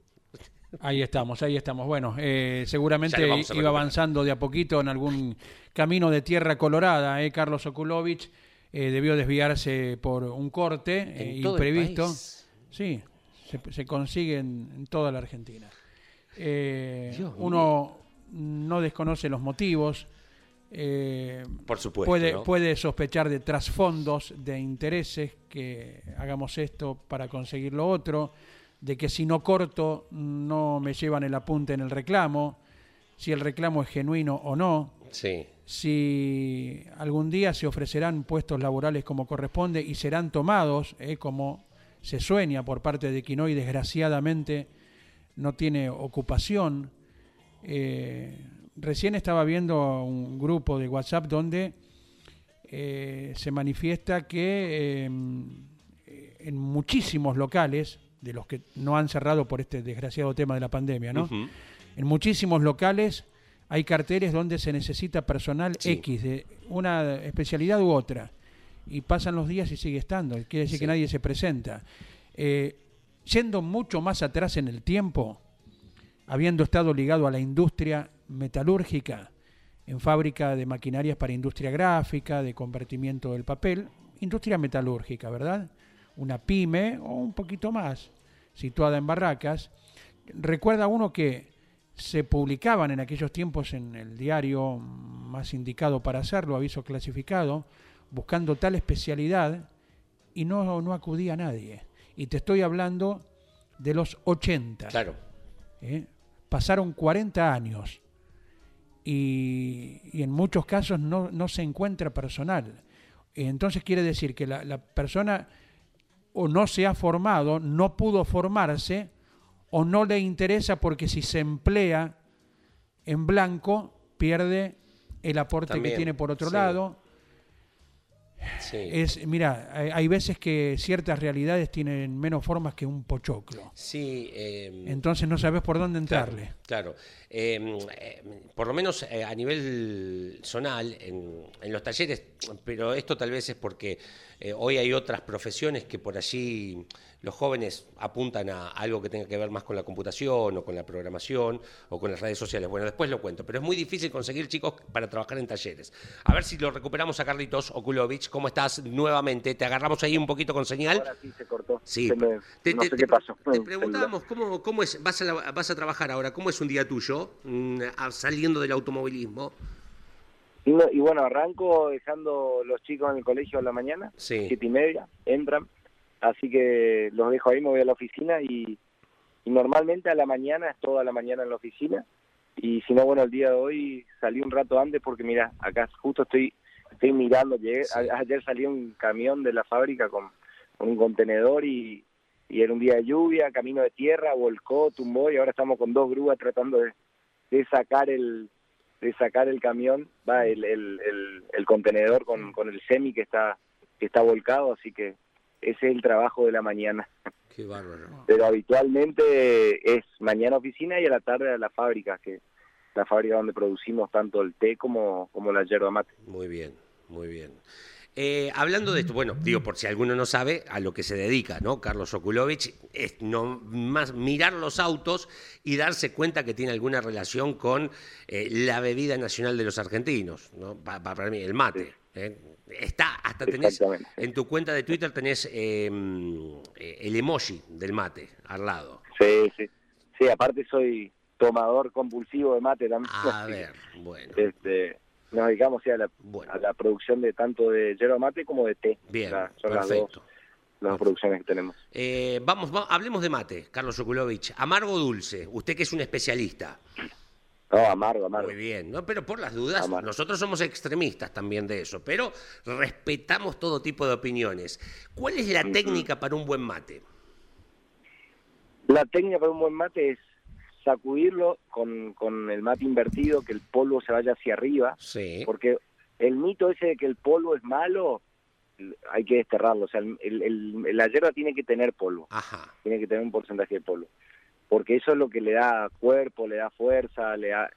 Ahí estamos, ahí estamos. Bueno, eh, seguramente iba recuperar. avanzando de a poquito en algún camino de tierra colorada. ¿eh? Carlos Okulovich eh, debió desviarse por un corte imprevisto. Sí, se, se consigue en, en toda la Argentina. Uno no desconoce los motivos. Eh, Por supuesto. puede, ¿no? puede sospechar de trasfondos, de intereses, que hagamos esto para conseguir lo otro, de que si no corto no me llevan el apunte en el reclamo, si el reclamo es genuino o no, Sí. si algún día se ofrecerán puestos laborales como corresponde y serán tomados, eh, como se sueña por parte de quien hoy desgraciadamente no tiene ocupación. Eh, recién estaba viendo un grupo de WhatsApp donde eh, se manifiesta que eh, en muchísimos locales, de los que no han cerrado por este desgraciado tema de la pandemia, ¿no? En muchísimos locales hay carteles donde se necesita personal Sí. X de una especialidad u otra. Y pasan los días y sigue estando. Quiere decir Sí. que nadie se presenta. Eh, yendo mucho más atrás en el tiempo, habiendo estado ligado a la industria metalúrgica, en fábrica de maquinarias para industria gráfica, de convertimiento del papel, industria metalúrgica, ¿verdad? Una pyme o un poquito más, situada en Barracas. Recuerda uno que se publicaban en aquellos tiempos en el diario más indicado para hacerlo, aviso clasificado, buscando tal especialidad y no, no acudía nadie. Y te estoy hablando de los 80. Claro. ¿eh? Pasaron 40 años y, y en muchos casos no, no se encuentra personal. Entonces quiere decir que la, la persona o no se ha formado, no pudo formarse, o no le interesa porque si se emplea en blanco, pierde el aporte También, que tiene por otro sí. lado. Sí. Es, mira, hay, hay veces que ciertas realidades tienen menos formas que un pochoclo. Sí, eh, Entonces no sabes por dónde entrarle. Claro. Por lo menos eh, a nivel zonal, en, en los talleres, pero esto tal vez es porque eh, hoy hay otras profesiones que por allí los jóvenes apuntan a algo que tenga que ver más con la computación o con la programación o con las redes sociales. Bueno, después lo cuento, pero es muy difícil conseguir chicos para trabajar en talleres. A ver si lo recuperamos a Carlitos Okulovich. ¿Cómo estás nuevamente? ¿Te agarramos ahí un poquito con señal? Ahora sí se cortó. Sí, Se me- te, no te- sé te- qué pasó. Te preguntábamos cómo, cómo es, vas a, la- vas a trabajar ahora, cómo es un día tuyo mm, saliendo del automovilismo. Y, no- y bueno, arranco dejando los chicos en el colegio a la mañana, Sí. siete y media, entran, así que los dejo ahí, me voy a la oficina y, y normalmente a la mañana es toda la mañana en la oficina y si no, bueno, el día de hoy salí un rato antes porque mira, acá justo estoy estoy mirando, llegué, Sí. a- ayer salió un camión de la fábrica con, con un contenedor y, y era un día de lluvia, camino de tierra, volcó, tumbó y ahora estamos con dos grúas tratando de, de sacar el de sacar el camión, va el, el, el, el contenedor con, con el semi que está que está volcado, así que ese es el trabajo de la mañana. Qué bárbaro. Pero habitualmente es mañana oficina y a la tarde a la fábrica, que la fábrica donde producimos tanto el té como, como la yerba mate. Muy bien, muy bien. Eh, hablando de esto, bueno, digo, por si alguno no sabe a lo que se dedica, ¿no? Carlos Okulovich, es no más mirar los autos y darse cuenta que tiene alguna relación con eh, la bebida nacional de los argentinos, ¿no? Pa- pa- para mí, el mate. ¿eh? Está, hasta tenés, en tu cuenta de Twitter tenés eh, eh, el emoji del mate al lado. Sí, sí. Sí, aparte soy tomador compulsivo de mate también. A ver, bueno, Este, nos dedicamos sí, a, la, bueno, a la producción de tanto de yerba mate como de té. bien, las perfecto. dos, las dos producciones que tenemos. Eh, vamos, va- hablemos de mate, Carlos Okulovich. Amargo o dulce, usted que es un especialista. No, amargo, amargo. Muy bien, ¿no? Pero por las dudas, Amargo. nosotros somos extremistas también de eso, pero respetamos todo tipo de opiniones. ¿Cuál es la técnica para un buen mate? La técnica para un buen mate es sacudirlo con, con el mate invertido, que el polvo se vaya hacia arriba, Sí. porque el mito ese de que el polvo es malo, hay que desterrarlo. O sea, el, el- la hierba tiene que tener polvo, Ajá. tiene que tener un porcentaje de polvo, porque eso es lo que le da cuerpo, le da fuerza, le da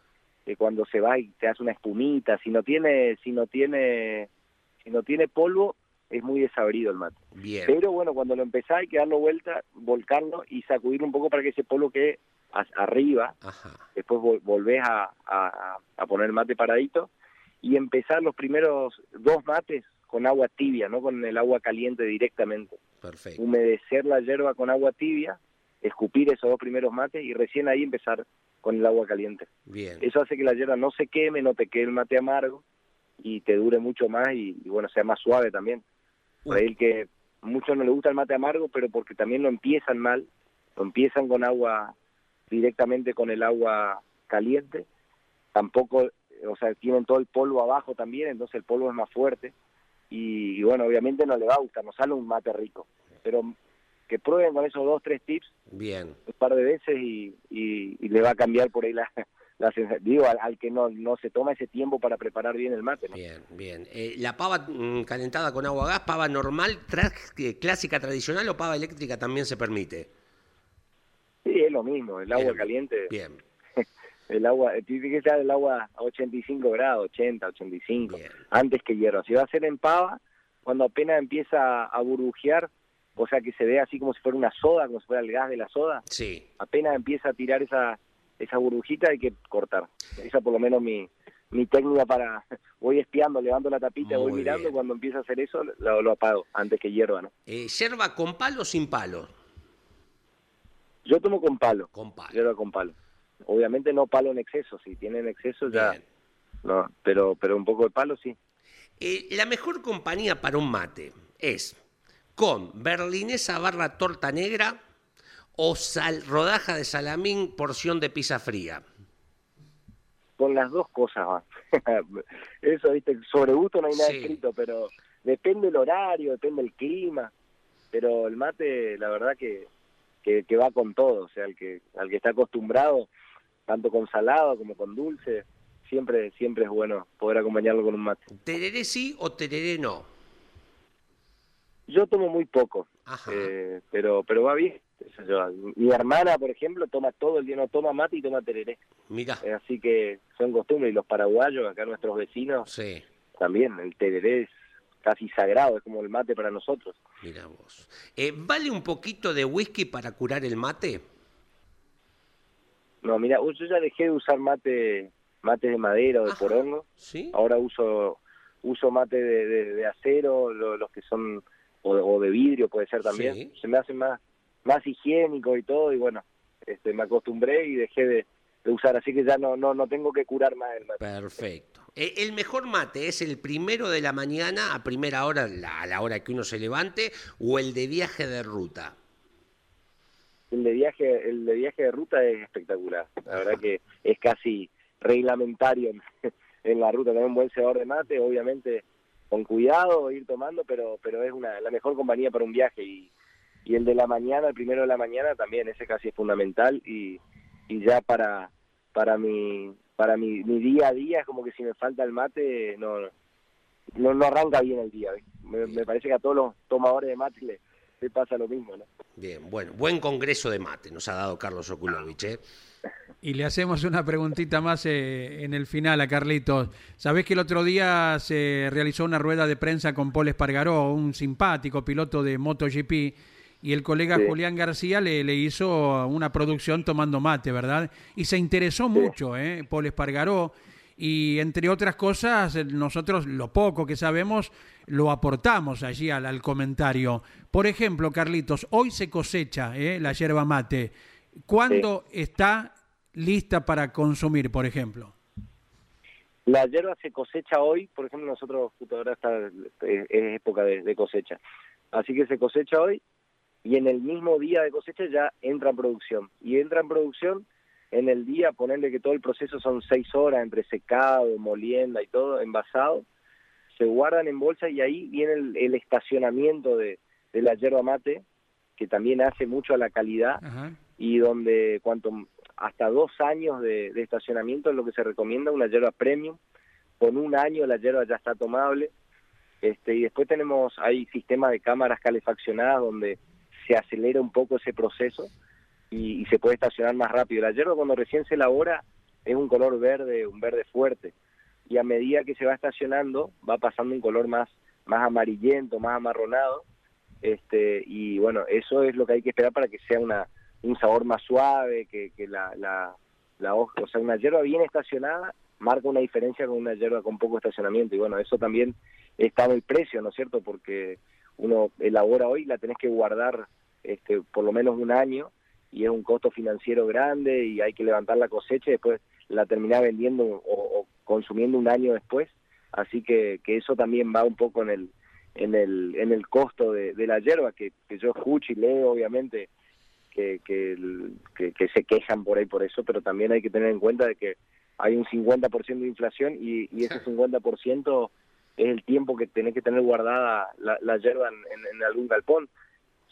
que cuando se va y te hace una espumita. Si no tiene, si no tiene, si no tiene polvo, es muy desabrido el mate. Bien. Pero bueno, cuando lo empezás hay que darlo vuelta, volcarlo y sacudirlo un poco para que ese polvo quede arriba. Ajá. Después vol- volvés a, a- a poner el mate paradito y empezar los primeros dos mates con agua tibia, no con el agua caliente directamente. Perfecto. Humedecer la hierba con agua tibia, escupir esos dos primeros mates y recién ahí empezar con el agua caliente. Bien. Eso hace que la hierba no se queme, no te quede el mate amargo y te dure mucho más y, y bueno, sea más suave también. Por ahí el que muchos no le gusta el mate amargo, pero porque también lo empiezan mal, lo empiezan con agua directamente con el agua caliente, tampoco, o sea, tienen todo el polvo abajo también, entonces el polvo es más fuerte y, y bueno, obviamente no le va a gustar, no sale un mate rico, pero que prueben con esos dos, tres tips Bien. un par de veces y, y, y le va a cambiar por ahí la, la sensación. Digo, al, al que no, no se toma ese tiempo para preparar bien el mate. ¿no? Bien, bien. Eh, ¿La pava mm, calentada con agua gas, pava normal, eh, clásica, tradicional o pava eléctrica también se permite? Sí, es lo mismo, el agua Bien. caliente, Bien, *laughs* el agua, tiene que ser el agua a 85 grados, 80, 85, Bien. antes que hierro. Si va a ser en pava, cuando apenas empieza a burbujear, o sea que se ve así como si fuera una soda, como si fuera el gas de la soda, sí. apenas empieza a tirar esa esa burbujita hay que cortar. Esa por lo menos mi mi técnica para *laughs* voy espiando, levanto la tapita, voy mirando, bien. cuando empieza a hacer eso lo, lo apago antes que hierva, ¿no? Eh, ¿Yerba con palo o sin palo? Yo tomo con palo, Con palo. hierba con palo. Obviamente no palo en exceso, si tiene en exceso ya Bien. no, pero pero un poco de palo sí. Eh, la mejor compañía para un mate es con berlinesa barra torta negra o sal, rodaja de salamín, porción de pizza fría. Con las dos cosas va. *laughs* Eso, viste, sobre gusto no hay nada Sí. escrito, pero depende el horario, depende el clima, pero el mate la verdad que que, que va con todo, o sea, al que al que está acostumbrado tanto con salado como con dulce, siempre siempre es bueno poder acompañarlo con un mate. ¿Tereré sí o tereré no? Yo tomo muy poco, eh, pero pero va bien. yo. Mi hermana, por ejemplo, toma todo el día, no toma mate y toma tereré. Mira, Eh, Así que son costumbres. Y los paraguayos, acá nuestros vecinos, sí, también. El tereré es casi sagrado, es como el mate para nosotros. mira vos. Eh, ¿Vale un poquito de whisky para curar el mate? No, mira, yo ya dejé de usar mate mate de madera o de Ajá. porongo. ¿Sí? Ahora uso uso mate de, de- de acero, lo- los que son, o de, o de vidrio puede ser también. Sí. Se me hace más más higiénico y todo, y bueno, este me acostumbré y dejé de, de usar, así que ya no no no tengo que curar más el mate. Perfecto. Eh, ¿El mejor mate es el primero de la mañana a primera hora, a la hora que uno se levante, o el de viaje de ruta? El de viaje, el de viaje de ruta es espectacular. La verdad que es casi reglamentario en, *laughs* en la ruta. Tener un buen cebador de mate, obviamente con cuidado, ir tomando, pero pero es una la mejor compañía para un viaje y, y el de la mañana, el primero de la mañana también, ese casi es fundamental y, y ya para para mi para mi, mi día a día es como que si me falta el mate no no, no arranca bien el día. Me, me parece que a todos los tomadores de mate le, le pasa lo mismo, ¿no? Bien, bueno, buen congreso de mate nos ha dado Carlos Okulovich, ¿eh? Y le hacemos una preguntita más eh, en el final a Carlitos. Sabés que el otro día se realizó una rueda de prensa con Paul Espargaró, un simpático piloto de MotoGP, y el colega Sí. Julián García le, le hizo una producción tomando mate, ¿verdad? Y se interesó mucho, ¿eh? Paul Espargaró. Y entre otras cosas, eh, nosotros lo poco que sabemos lo aportamos allí al, al comentario. Por ejemplo, Carlitos, hoy se cosecha ¿eh? la yerba mate. ¿Cuándo está lista para consumir, por ejemplo? La hierba se cosecha hoy, por ejemplo, nosotros justo ahora está, es, es época de, de cosecha. Así que se cosecha hoy y en el mismo día de cosecha ya entra en producción. Y entra en producción en el día, ponerle que todo el proceso son seis horas entre secado, molienda y todo, envasado, se guardan en bolsa y ahí viene el, el estacionamiento de, de la yerba mate, que también hace mucho a la calidad Ajá. y donde cuanto hasta dos años de, de estacionamiento es lo que se recomienda, una yerba premium, con un año la yerba ya está tomable, este, y después tenemos, hay sistemas de cámaras calefaccionadas donde se acelera un poco ese proceso y, y se puede estacionar más rápido. La yerba cuando recién se elabora es un color verde, un verde fuerte, y a medida que se va estacionando va pasando un color más, más amarillento, más amarronado, este, y bueno, eso es lo que hay que esperar para que sea una, un sabor más suave, que, que la, la, la hoja, o sea, una hierba bien estacionada marca una diferencia con una hierba con poco estacionamiento, y bueno, eso también está en el precio, ¿no es cierto? Porque uno elabora hoy, la tenés que guardar este, por lo menos un año, y es un costo financiero grande, y hay que levantar la cosecha y después la terminás vendiendo o, o consumiendo un año después, así que, que eso también va un poco en el, en el, en el costo de, de la hierba, que, que yo escucho y leo, obviamente, que, que, que se quejan por ahí por eso, pero también hay que tener en cuenta de que hay un 50% de inflación y, y ese 50% es el tiempo que tenés que tener guardada la, la hierba en, en- en algún galpón.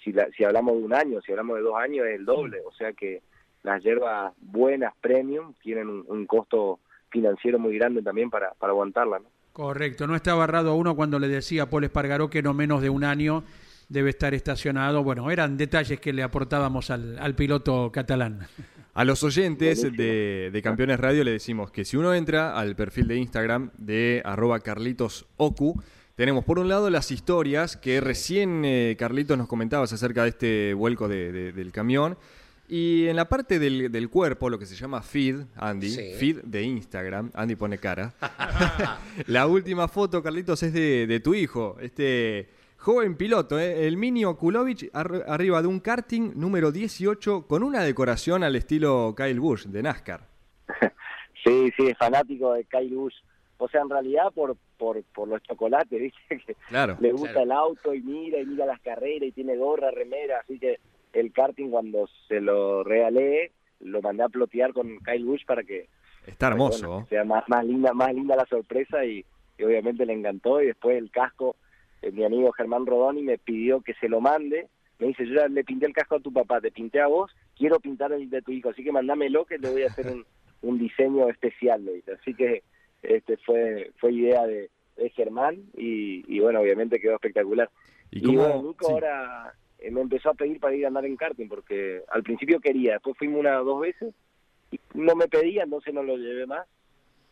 Si, la- si hablamos de un año, si hablamos de dos años, es el doble. O sea que las hierbas buenas, premium, tienen un, un costo financiero muy grande también para, para aguantarla. ¿no? Correcto, no estaba errado uno cuando le decía a Paul Espargaró que no menos de un año debe estar estacionado. Bueno, eran detalles que le aportábamos al, al piloto catalán. A los oyentes de, de Campeones Radio le decimos que si uno entra al perfil de Instagram de arroba carlitosocu, tenemos por un lado las historias que recién eh, Carlitos nos comentabas acerca de este vuelco de- de- del camión. Y en la parte del, del cuerpo, lo que se llama feed, Andy, Sí. feed de Instagram, Andy pone cara. *laughs* la última foto, Carlitos, es de, de tu hijo, este joven piloto, ¿eh? el Mini Okulovich, ar- arriba de un karting número 18 con una decoración al estilo Kyle Busch de NASCAR. *laughs* Sí, sí, es fanático de Kyle Busch. O sea, en realidad por, por, por los chocolates, *laughs* ¿viste? Que Claro. le gusta Claro. el auto y mira y mira las carreras y tiene gorra, remera, así que el karting cuando se lo regalé lo mandé a plotear con Kyle Busch para que Está hermoso. bueno, que sea más, más linda más linda la sorpresa y, y obviamente le encantó y después el casco eh, mi amigo Germán Rodoni me pidió que se lo mande me dice yo ya le pinté el casco a tu papá te pinté a vos quiero pintar el de tu hijo así que mandámelo que le voy a hacer un, *laughs* un diseño especial le dice. así que este fue fue idea de, de Germán y, y bueno obviamente quedó espectacular ¿Y y, bueno, Nico sí. ahora eh, me empezó a pedir para ir a andar en karting, porque al principio quería, después fuimos una o dos veces, y no me pedía, entonces no lo llevé más,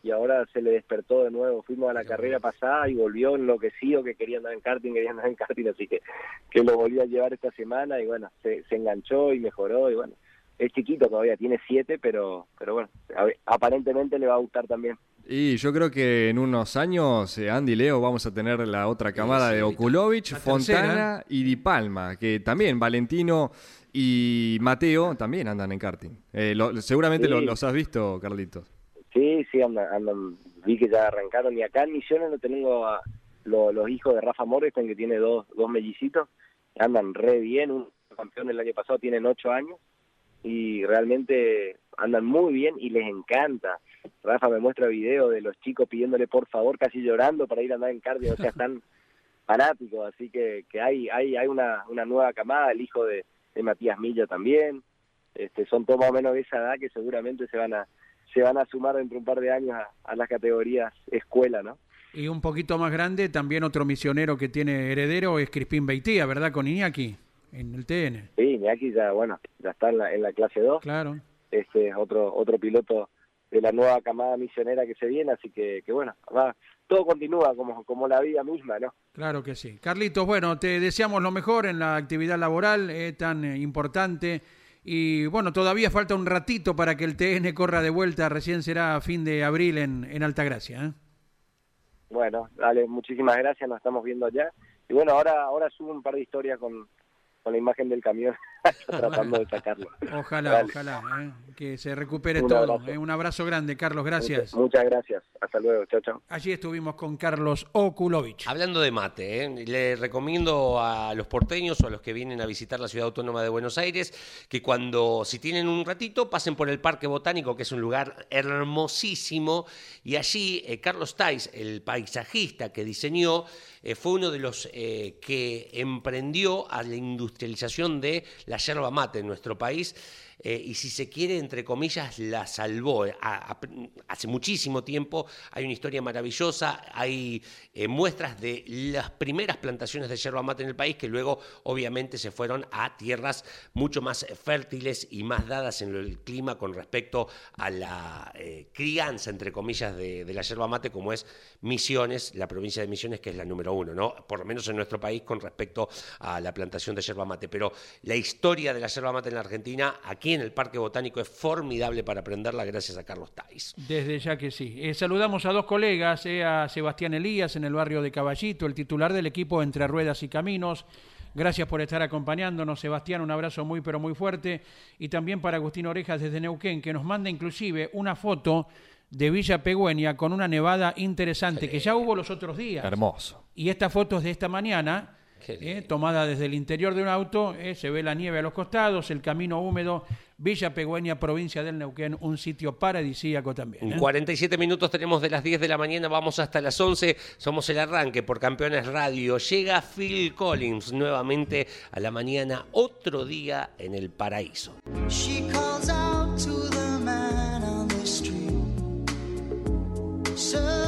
y ahora se le despertó de nuevo, fuimos a la carrera pasada y volvió enloquecido que quería andar en karting, quería andar en karting, así que, que lo volví a llevar esta semana y bueno, se, se enganchó y mejoró y bueno, es chiquito todavía, tiene siete, pero, pero bueno, a ver, aparentemente le va a gustar también. Y yo creo que en unos años, eh, Andy y Leo, vamos a tener la otra camada sí, de. Okulovich, Fontana y Di Palma, que también Valentino y Mateo también andan en karting. Eh, lo- seguramente Sí. lo- los has visto, Carlitos. Sí, sí, andan, andan, vi que ya arrancaron. Y acá en Misiones lo tengo a lo- los hijos de Rafa Morrison, que tiene dos, dos mellicitos. Andan re bien, un campeón el año pasado, tienen ocho años. Y realmente andan muy bien y les encanta. Rafa me muestra videos de los chicos pidiéndole por favor, casi llorando para ir a andar en cardio. O sea, están *laughs* fanáticos. Así que, que hay, hay, hay una, una nueva camada, el hijo de, de Matías Milla también. Este, son todos más o menos de esa edad que seguramente se van a se van a sumar dentro de un par de años a, a las categorías escuela, ¿no? Y un poquito más grande, también otro misionero que tiene heredero es Crispín Beitía, ¿verdad? Con Iñaki, en el TN. Sí, Iñaki ya, bueno, ya está en la, en la clase 2, Claro. este es otro, otro piloto de la nueva camada misionera que se viene, así que, que bueno, va, todo continúa como, como la vida misma, ¿no? Claro que sí. Carlitos, bueno, te deseamos lo mejor en la actividad laboral eh, tan importante. Y bueno, todavía falta un ratito para que el TN corra de vuelta. Recién será a fin de abril en, en Altagracia. ¿eh? Bueno, dale, muchísimas gracias, nos estamos viendo allá. Y bueno, ahora ahora subo un par de historias con, con la imagen del camión. *laughs* tratando de sacarlo. Ojalá, ojalá, ¿eh? que se recupere Un todo. abrazo. ¿eh? Un abrazo grande, Carlos, gracias. Muchas gracias. Hasta luego. Chao, chao. Allí estuvimos con Carlos Okulovich. Hablando de mate, ¿eh? le recomiendo a los porteños o a los que vienen a visitar la ciudad autónoma de Buenos Aires que cuando, si tienen un ratito, pasen por el Parque Botánico, que es un lugar hermosísimo, y allí eh, Carlos Tais, el paisajista que diseñó, eh, fue uno de los eh, que emprendió a la industrialización de la yerba mate en nuestro país. Eh, y si se quiere, entre comillas, la salvó. Eh, hace muchísimo tiempo hay una historia maravillosa, hay eh, muestras de las primeras plantaciones de yerba mate en el país que luego obviamente se fueron a tierras mucho más fértiles y más dadas en el clima con respecto a la crianza, entre comillas, de, de la yerba mate, como es Misiones, la provincia de Misiones, que es la número uno, ¿no? por lo menos en nuestro país con respecto a la plantación de yerba mate. Pero la historia de la yerba mate en la Argentina, aquí en el Parque Botánico, es formidable para aprenderla gracias a Carlos Tais. Desde ya que sí. Eh, saludamos a dos colegas, eh, a Sebastián Elías en el barrio de Caballito, el titular del equipo Entre Ruedas y Caminos. Gracias por estar acompañándonos, Sebastián. Un abrazo muy, pero muy fuerte. Y también para Agustín Orejas desde Neuquén, que nos manda inclusive una foto de Villa Pegüeña con una nevada interesante, que ya hubo los otros días. Hermoso. Y esta foto es de esta mañana, eh, tomada desde el interior de un auto, eh, se ve la nieve a los costados, el camino húmedo, Villa Pegüeña, provincia del Neuquén, un sitio paradisíaco también. En ¿eh? 47 minutos tenemos de las 10 de la mañana, vamos hasta las 11. Somos el arranque por Campeones Radio. Llega Phil Collins nuevamente a la mañana, otro día en el paraíso. She calls out to the man on the street. Sir,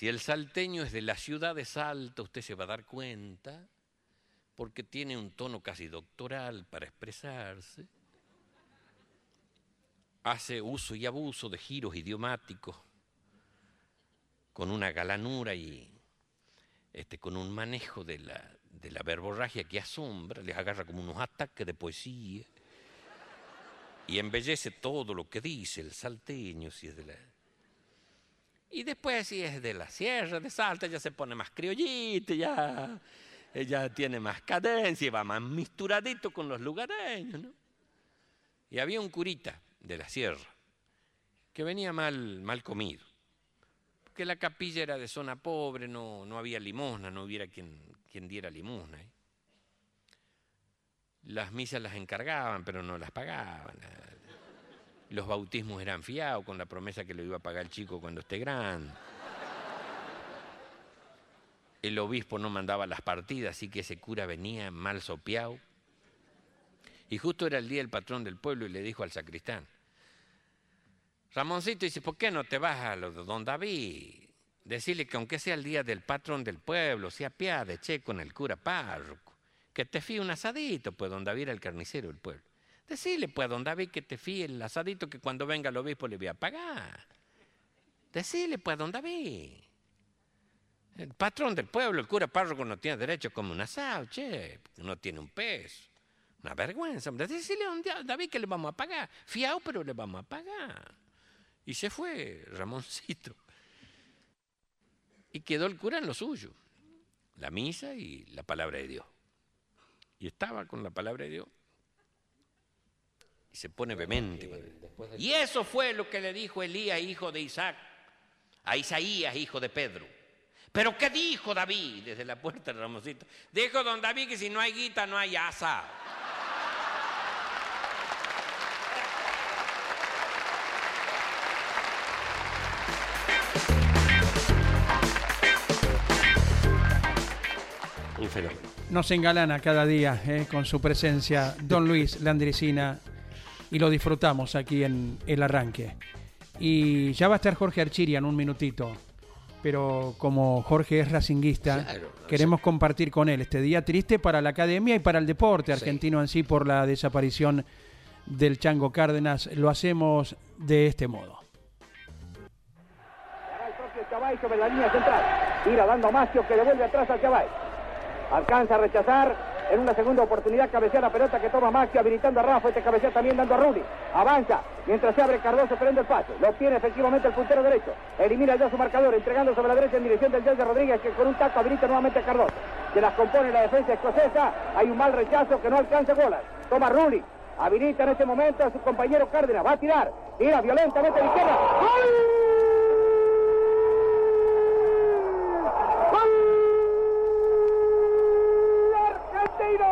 Si el salteño es de la ciudad de Salta, usted se va a dar cuenta, porque tiene un tono casi doctoral para expresarse. Hace uso y abuso de giros idiomáticos con una galanura y este, con un manejo de la, de la verborragia que asombra, les agarra como unos ataques de poesía y embellece todo lo que dice el salteño, si es de la... Y después si es de la sierra de Salta, ya se pone más criollito, ya, ya tiene más cadencia, y va más misturadito con los lugareños. Y había un curita de la sierra que venía mal, mal comido, porque la capilla era de zona pobre, no, no había limosna, no hubiera quien, quien diera limosna. ¿eh? Las misas las encargaban, pero no las pagaban. Los bautismos eran fiados con la promesa que lo iba a pagar el chico cuando esté grande. El obispo no mandaba las partidas, así que ese cura venía mal sopeado. Y justo era el día del patrón del pueblo y le dijo al sacristán, Ramoncito dice, ¿por qué no te vas a don David? Decirle que aunque sea el día del patrón del pueblo, sea piade, che, con el cura párroco, que te fíe un asadito, pues don David era el carnicero del pueblo. Decirle, pues, a don David que te fíe el asadito que cuando venga el obispo le voy a pagar. Decirle, pues, a don David. El patrón del pueblo, el cura párroco, no tiene derecho como un asado, che, no tiene un peso. Una vergüenza. Decirle a don David que le vamos a pagar. Fiao, pero le vamos a pagar. Y se fue Ramoncito. Y quedó el cura en lo suyo, la misa y la palabra de Dios. Y estaba con la palabra de Dios. Y se pone vehemente. Y eso fue lo que le dijo Elías, hijo de Isaac, a Isaías, hijo de Pedro. Pero ¿qué dijo David desde la puerta de Ramoncito? Dijo don David que si no hay guita no hay asa. Un fenómeno. Nos engalana cada día eh, con su presencia Don Luis Landricina y lo disfrutamos aquí en el arranque. Y ya va a estar Jorge Archiria en un minutito, pero como Jorge es racinguista, Claro, no queremos compartir con él este día triste para la academia y para el deporte argentino en sí por la desaparición del Chango Cárdenas. Lo hacemos de este modo. sobre la línea central. Tira dando a Macio que devuelve atrás al. Alcanza a rechazar. En una segunda oportunidad cabecea la pelota que toma Macio habilitando a Rafa. Este cabecea también dando a Rulli. Avanza. Mientras se abre Cardoso prende el paso. Lo obtiene efectivamente el puntero derecho. Elimina ya su marcador. Entregando sobre la derecha en dirección del Yelda Rodríguez que con un taco habilita nuevamente a Cardoso. Se las compone la defensa escocesa. Hay un mal rechazo que no alcanza bolas. Toma Rulli. Habilita en este momento a su compañero Cárdenas. Va a tirar. Tira violentamente a la izquierda. ¡Gol! argentino.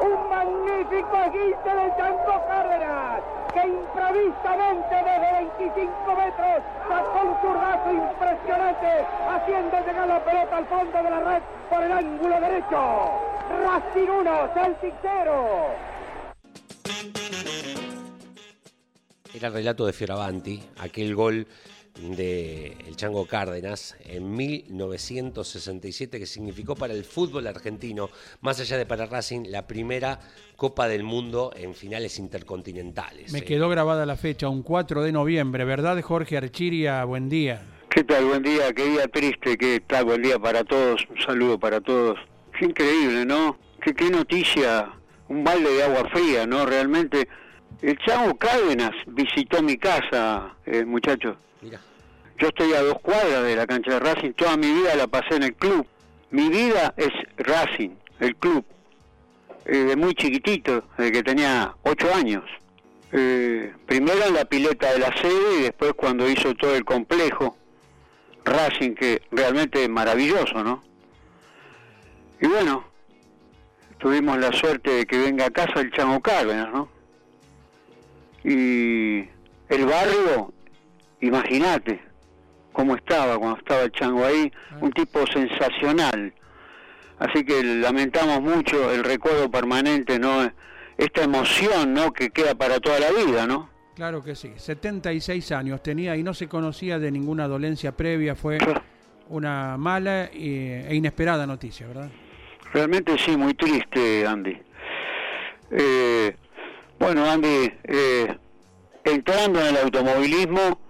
Un magnífico esguince del Chanco Cárdenas, que improvisamente desde 25 metros sacó un zurdazo impresionante, haciendo llegar la pelota al fondo de la red por el ángulo derecho. Racing 1, Celtic 0. Era el relato de Fioravanti, aquel gol de el Chango Cárdenas en 1967 que significó para el fútbol argentino, más allá de para Racing, la primera Copa del Mundo en finales intercontinentales. Me Eh, quedó grabada la fecha, un 4 de noviembre, ¿verdad Jorge Archiria? Buen día. ¿Qué tal? Buen día, qué día triste, qué tal, buen día para todos, un saludo para todos. Qué increíble, ¿no? Qué, qué noticia, un balde de agua fría, ¿no? Realmente, el Chango Cárdenas visitó mi casa, eh, muchachos. Yo estoy a dos cuadras de la cancha de Racing, toda mi vida la pasé en el club. Mi vida es Racing, el club. Eh, de muy chiquitito, desde que tenía ocho años. Eh, primero en la pileta de la sede y después cuando hizo todo el complejo. Racing, que realmente es maravilloso, ¿no? Y bueno, tuvimos la suerte de que venga a casa el Chango Cárdenas, ¿no? Y el barrio, imagínate cómo estaba cuando estaba el Chango ahí, un tipo sensacional. Así que lamentamos mucho el recuerdo permanente, ¿no? Esta emoción, ¿no? Que queda para toda la vida, ¿no? Claro que sí, 76 años tenía y no se conocía de ninguna dolencia previa, fue una mala e e inesperada noticia, ¿verdad? Realmente sí, muy triste, Andy. Eh, bueno, Andy, eh, entrando en el automovilismo,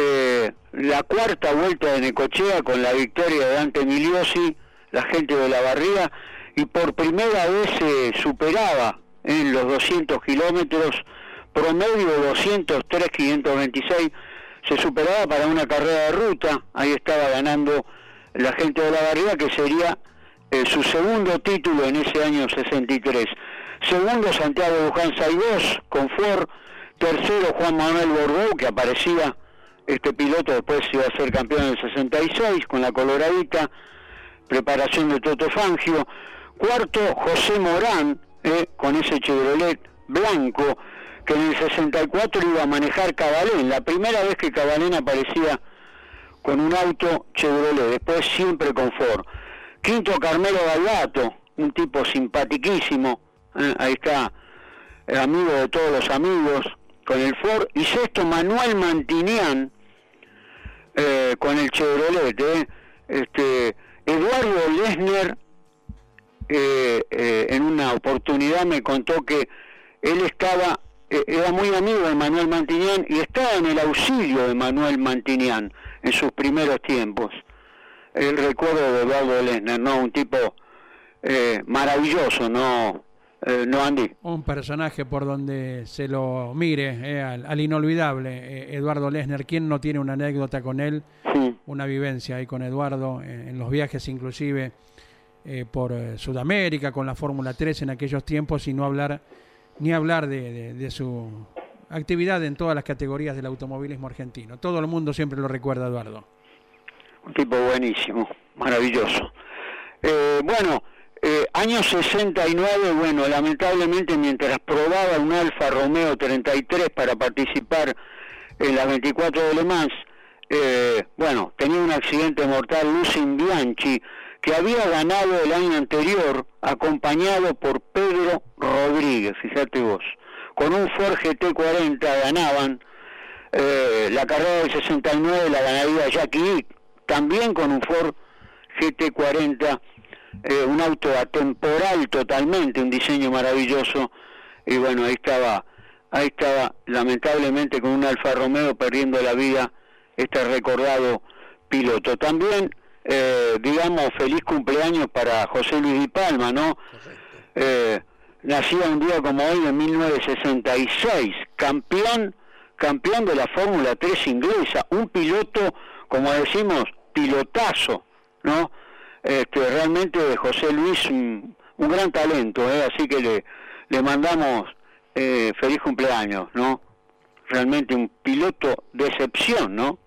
eh, la cuarta vuelta de Necochea con la victoria de Dante Miliosi, la gente de la barriga, y por primera vez se superaba en los 200 kilómetros, promedio 203, 526, se superaba para una carrera de ruta, ahí estaba ganando la gente de la barriga, que sería eh, su segundo título en ese año 63. Segundo, Santiago Luján Saibós con Ford. Tercero, Juan Manuel Borbó, que aparecía este piloto, después iba a ser campeón en el 66 con la Coloradita. Preparación de Toto Fangio. Cuarto, José Morán, eh, con ese Chevrolet blanco, que en el 64 iba a manejar Cabalén. La primera vez que Cabalén aparecía con un auto Chevrolet, después siempre con Ford. Quinto, Carmelo Galvato, un tipo simpatiquísimo, eh, ahí está, el amigo de todos los amigos, con el Ford. Y sexto, Manuel Mantinian, eh, con el Chevrolet. eh. Este, Eduardo Lesner, eh, eh, en una oportunidad me contó que él estaba, eh, era muy amigo de Manuel Mantinian y estaba en el auxilio de Manuel Mantinian en sus primeros tiempos. El recuerdo de Eduardo Lesner, ¿no? Un tipo maravilloso, ¿no? Eh, no, Andy. Un personaje por donde se lo mire, eh, al, al inolvidable eh, Eduardo Lesner. ¿Quién no tiene una anécdota con él? Sí. Una vivencia ahí con Eduardo, en los viajes inclusive por Sudamérica, con la Fórmula 3 en aquellos tiempos, y no hablar, ni hablar de, de- de su actividad en todas las categorías del automovilismo argentino. Todo el mundo siempre lo recuerda, Eduardo. Un tipo buenísimo, maravilloso. Bueno, eh, año 69, bueno, lamentablemente mientras probaba un Alfa Romeo 33 para participar en las 24 de Le Mans, eh, bueno, tenía un accidente mortal Lucien Bianchi, que había ganado el año anterior acompañado por Pedro Rodríguez, fíjate vos. Con un Ford GT40 ganaban, eh, la carrera del 69 la ganaría Jackie también con un Ford GT40, eh, un auto atemporal totalmente, un diseño maravilloso, y bueno, ahí estaba, ahí estaba lamentablemente con un Alfa Romeo perdiendo la vida este recordado piloto. También, eh, digamos, feliz cumpleaños para José Luis Di Palma, ¿no? Eh, nacía un día como hoy en 1966, campeón, campeón de la Fórmula 3 inglesa, un piloto, como decimos, pilotazo, ¿no? Este, realmente José Luis, un, un gran talento, ¿eh? así que le, le mandamos eh, feliz cumpleaños, ¿no? Realmente un piloto de excepción, ¿no?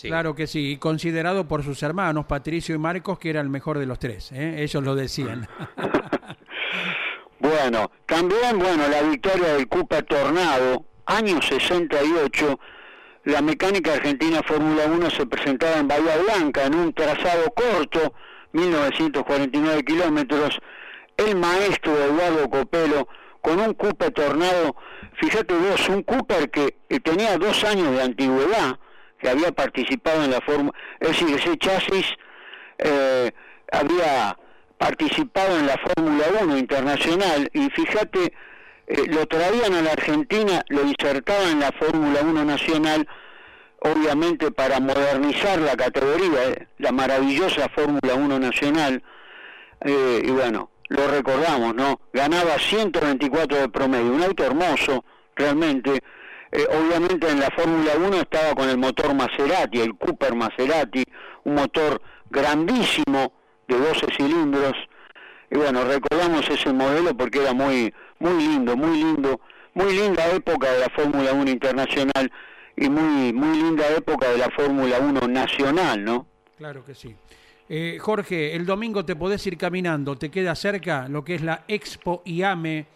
Claro que sí, y considerado por sus hermanos, Patricio y Marcos, que era el mejor de los tres. ¿eh? Ellos lo decían. *laughs* Bueno, también, bueno, la victoria del Cooper Tornado, año 68, la mecánica argentina Fórmula 1 se presentaba en Bahía Blanca en un trazado corto, 1949 kilómetros, el maestro Eduardo Copelo con un Cooper Tornado, fíjate vos, un Cooper que eh, tenía dos años de antigüedad, que había participado en la Fórmula, es decir, ese chasis eh, había participado en la Fórmula 1 internacional y fíjate, eh, lo traían a la Argentina, lo insertaban en la Fórmula 1 nacional, obviamente para modernizar la categoría, eh, la maravillosa Fórmula 1 nacional, eh, y bueno, lo recordamos, ¿no? Ganaba 124 de promedio, un auto hermoso, realmente. Eh, obviamente en la Fórmula 1 estaba con el motor Maserati, el Cooper Maserati, un motor grandísimo de 12 cilindros. Y bueno, recordamos ese modelo porque era muy muy lindo, muy lindo, muy linda época de la Fórmula 1 internacional y muy muy linda época de la Fórmula 1 nacional, ¿no? Claro que sí. Eh, Jorge, el domingo te podés ir caminando, te queda cerca lo que es la Expo IAME,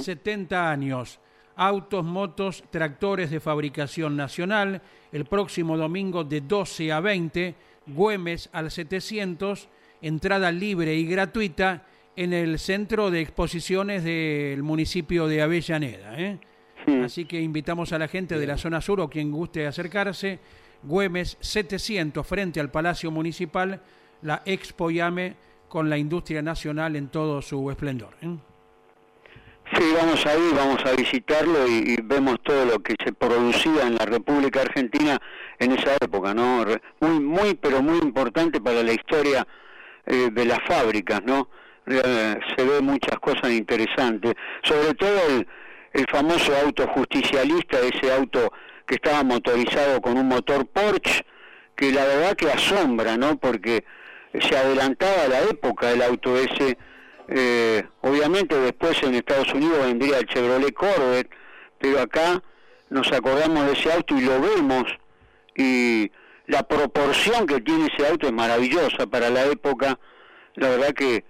70 años. Autos, motos, tractores de fabricación nacional. El próximo domingo de 12 a 20, Güemes al 700, entrada libre y gratuita en el centro de exposiciones del municipio de Avellaneda. ¿eh? Así que invitamos a la gente de la zona sur o quien guste acercarse. Güemes 700 frente al Palacio Municipal, la Expo Yame con la industria nacional en todo su esplendor. ¿eh? Sí, vamos ahí, vamos a visitarlo y, y vemos todo lo que se producía en la República Argentina en esa época, ¿no? Muy, muy, pero muy importante para la historia eh, de las fábricas, ¿no? Eh, se ve muchas cosas interesantes, sobre todo el, el famoso auto justicialista, ese auto que estaba motorizado con un motor Porsche, que la verdad que asombra, ¿no? Porque se adelantaba la época el auto ese, eh, obviamente después en Estados Unidos vendría el Chevrolet Corvette, pero acá nos acordamos de ese auto y lo vemos. Y la proporción que tiene ese auto es maravillosa para la época, la verdad que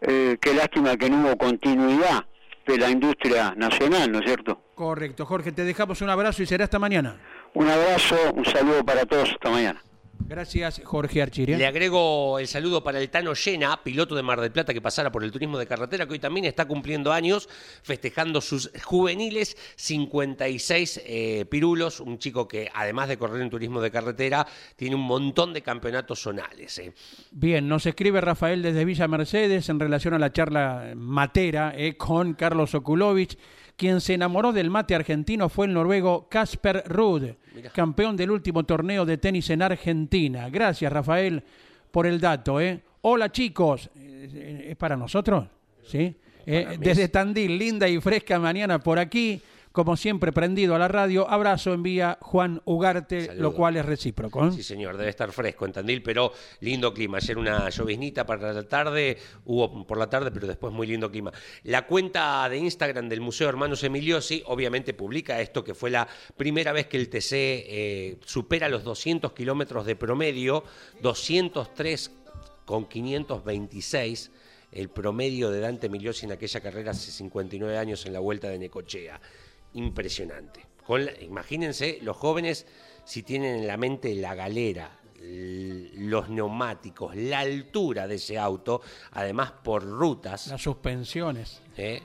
eh, qué lástima que no hubo continuidad de la industria nacional, ¿no es cierto? Correcto. Jorge, te dejamos un abrazo y será hasta mañana. Un abrazo, un saludo para todos, hasta mañana. Gracias, Jorge Archiri. Le agrego el saludo para el Tano Llena, piloto de Mar del Plata que pasara por el turismo de carretera, que hoy también está cumpliendo años, festejando sus juveniles 56 eh, pirulos. Un chico que, además de correr en turismo de carretera, tiene un montón de campeonatos zonales. eh. Bien, nos escribe Rafael desde Villa Mercedes en relación a la charla matera eh, con Carlos Okulovich. Quien se enamoró del mate argentino fue el noruego Casper Ruud, campeón del último torneo de tenis en Argentina. Gracias, Rafael, por el dato. ¿eh? Hola, chicos. Eh, ¿Es para nosotros? ¿Sí? Eh, desde es- Tandil, linda y fresca mañana por aquí. Como siempre, prendido a la radio. Abrazo envía Juan Ugarte, Saludo. lo cual es recíproco. ¿eh? Sí, señor, debe estar fresco en Tandil, pero lindo clima. Ayer una lloviznita para la tarde, hubo por la tarde, pero después muy lindo clima. La cuenta de Instagram del Museo Hermanos Emiliosi obviamente publica esto, que fue la primera vez que el TC eh, supera los 200 kilómetros de promedio, 203 con 526 el promedio de Dante Emiliosi en aquella carrera hace 59 años en la vuelta de Necochea. Impresionante. Con la- imagínense los jóvenes si tienen en la mente la galera, los neumáticos, la altura de ese auto, además por rutas, Las suspensiones. ¿eh?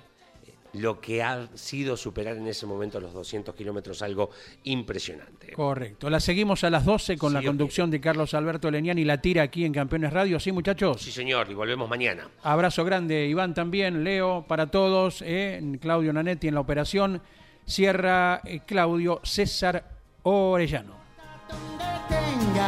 lo que ha sido superar en ese momento los 200 kilómetros, algo impresionante. Correcto. La seguimos a las 12 con Sí, la conducción de Carlos Alberto Leniani y la tira aquí en Campeones Radio. ¿Sí, muchachos? Sí, señor, y volvemos mañana. Abrazo grande, Iván también, Leo, para todos, eh, Claudio Nanetti en la operación, cierra eh, Claudio César Orellano. tenga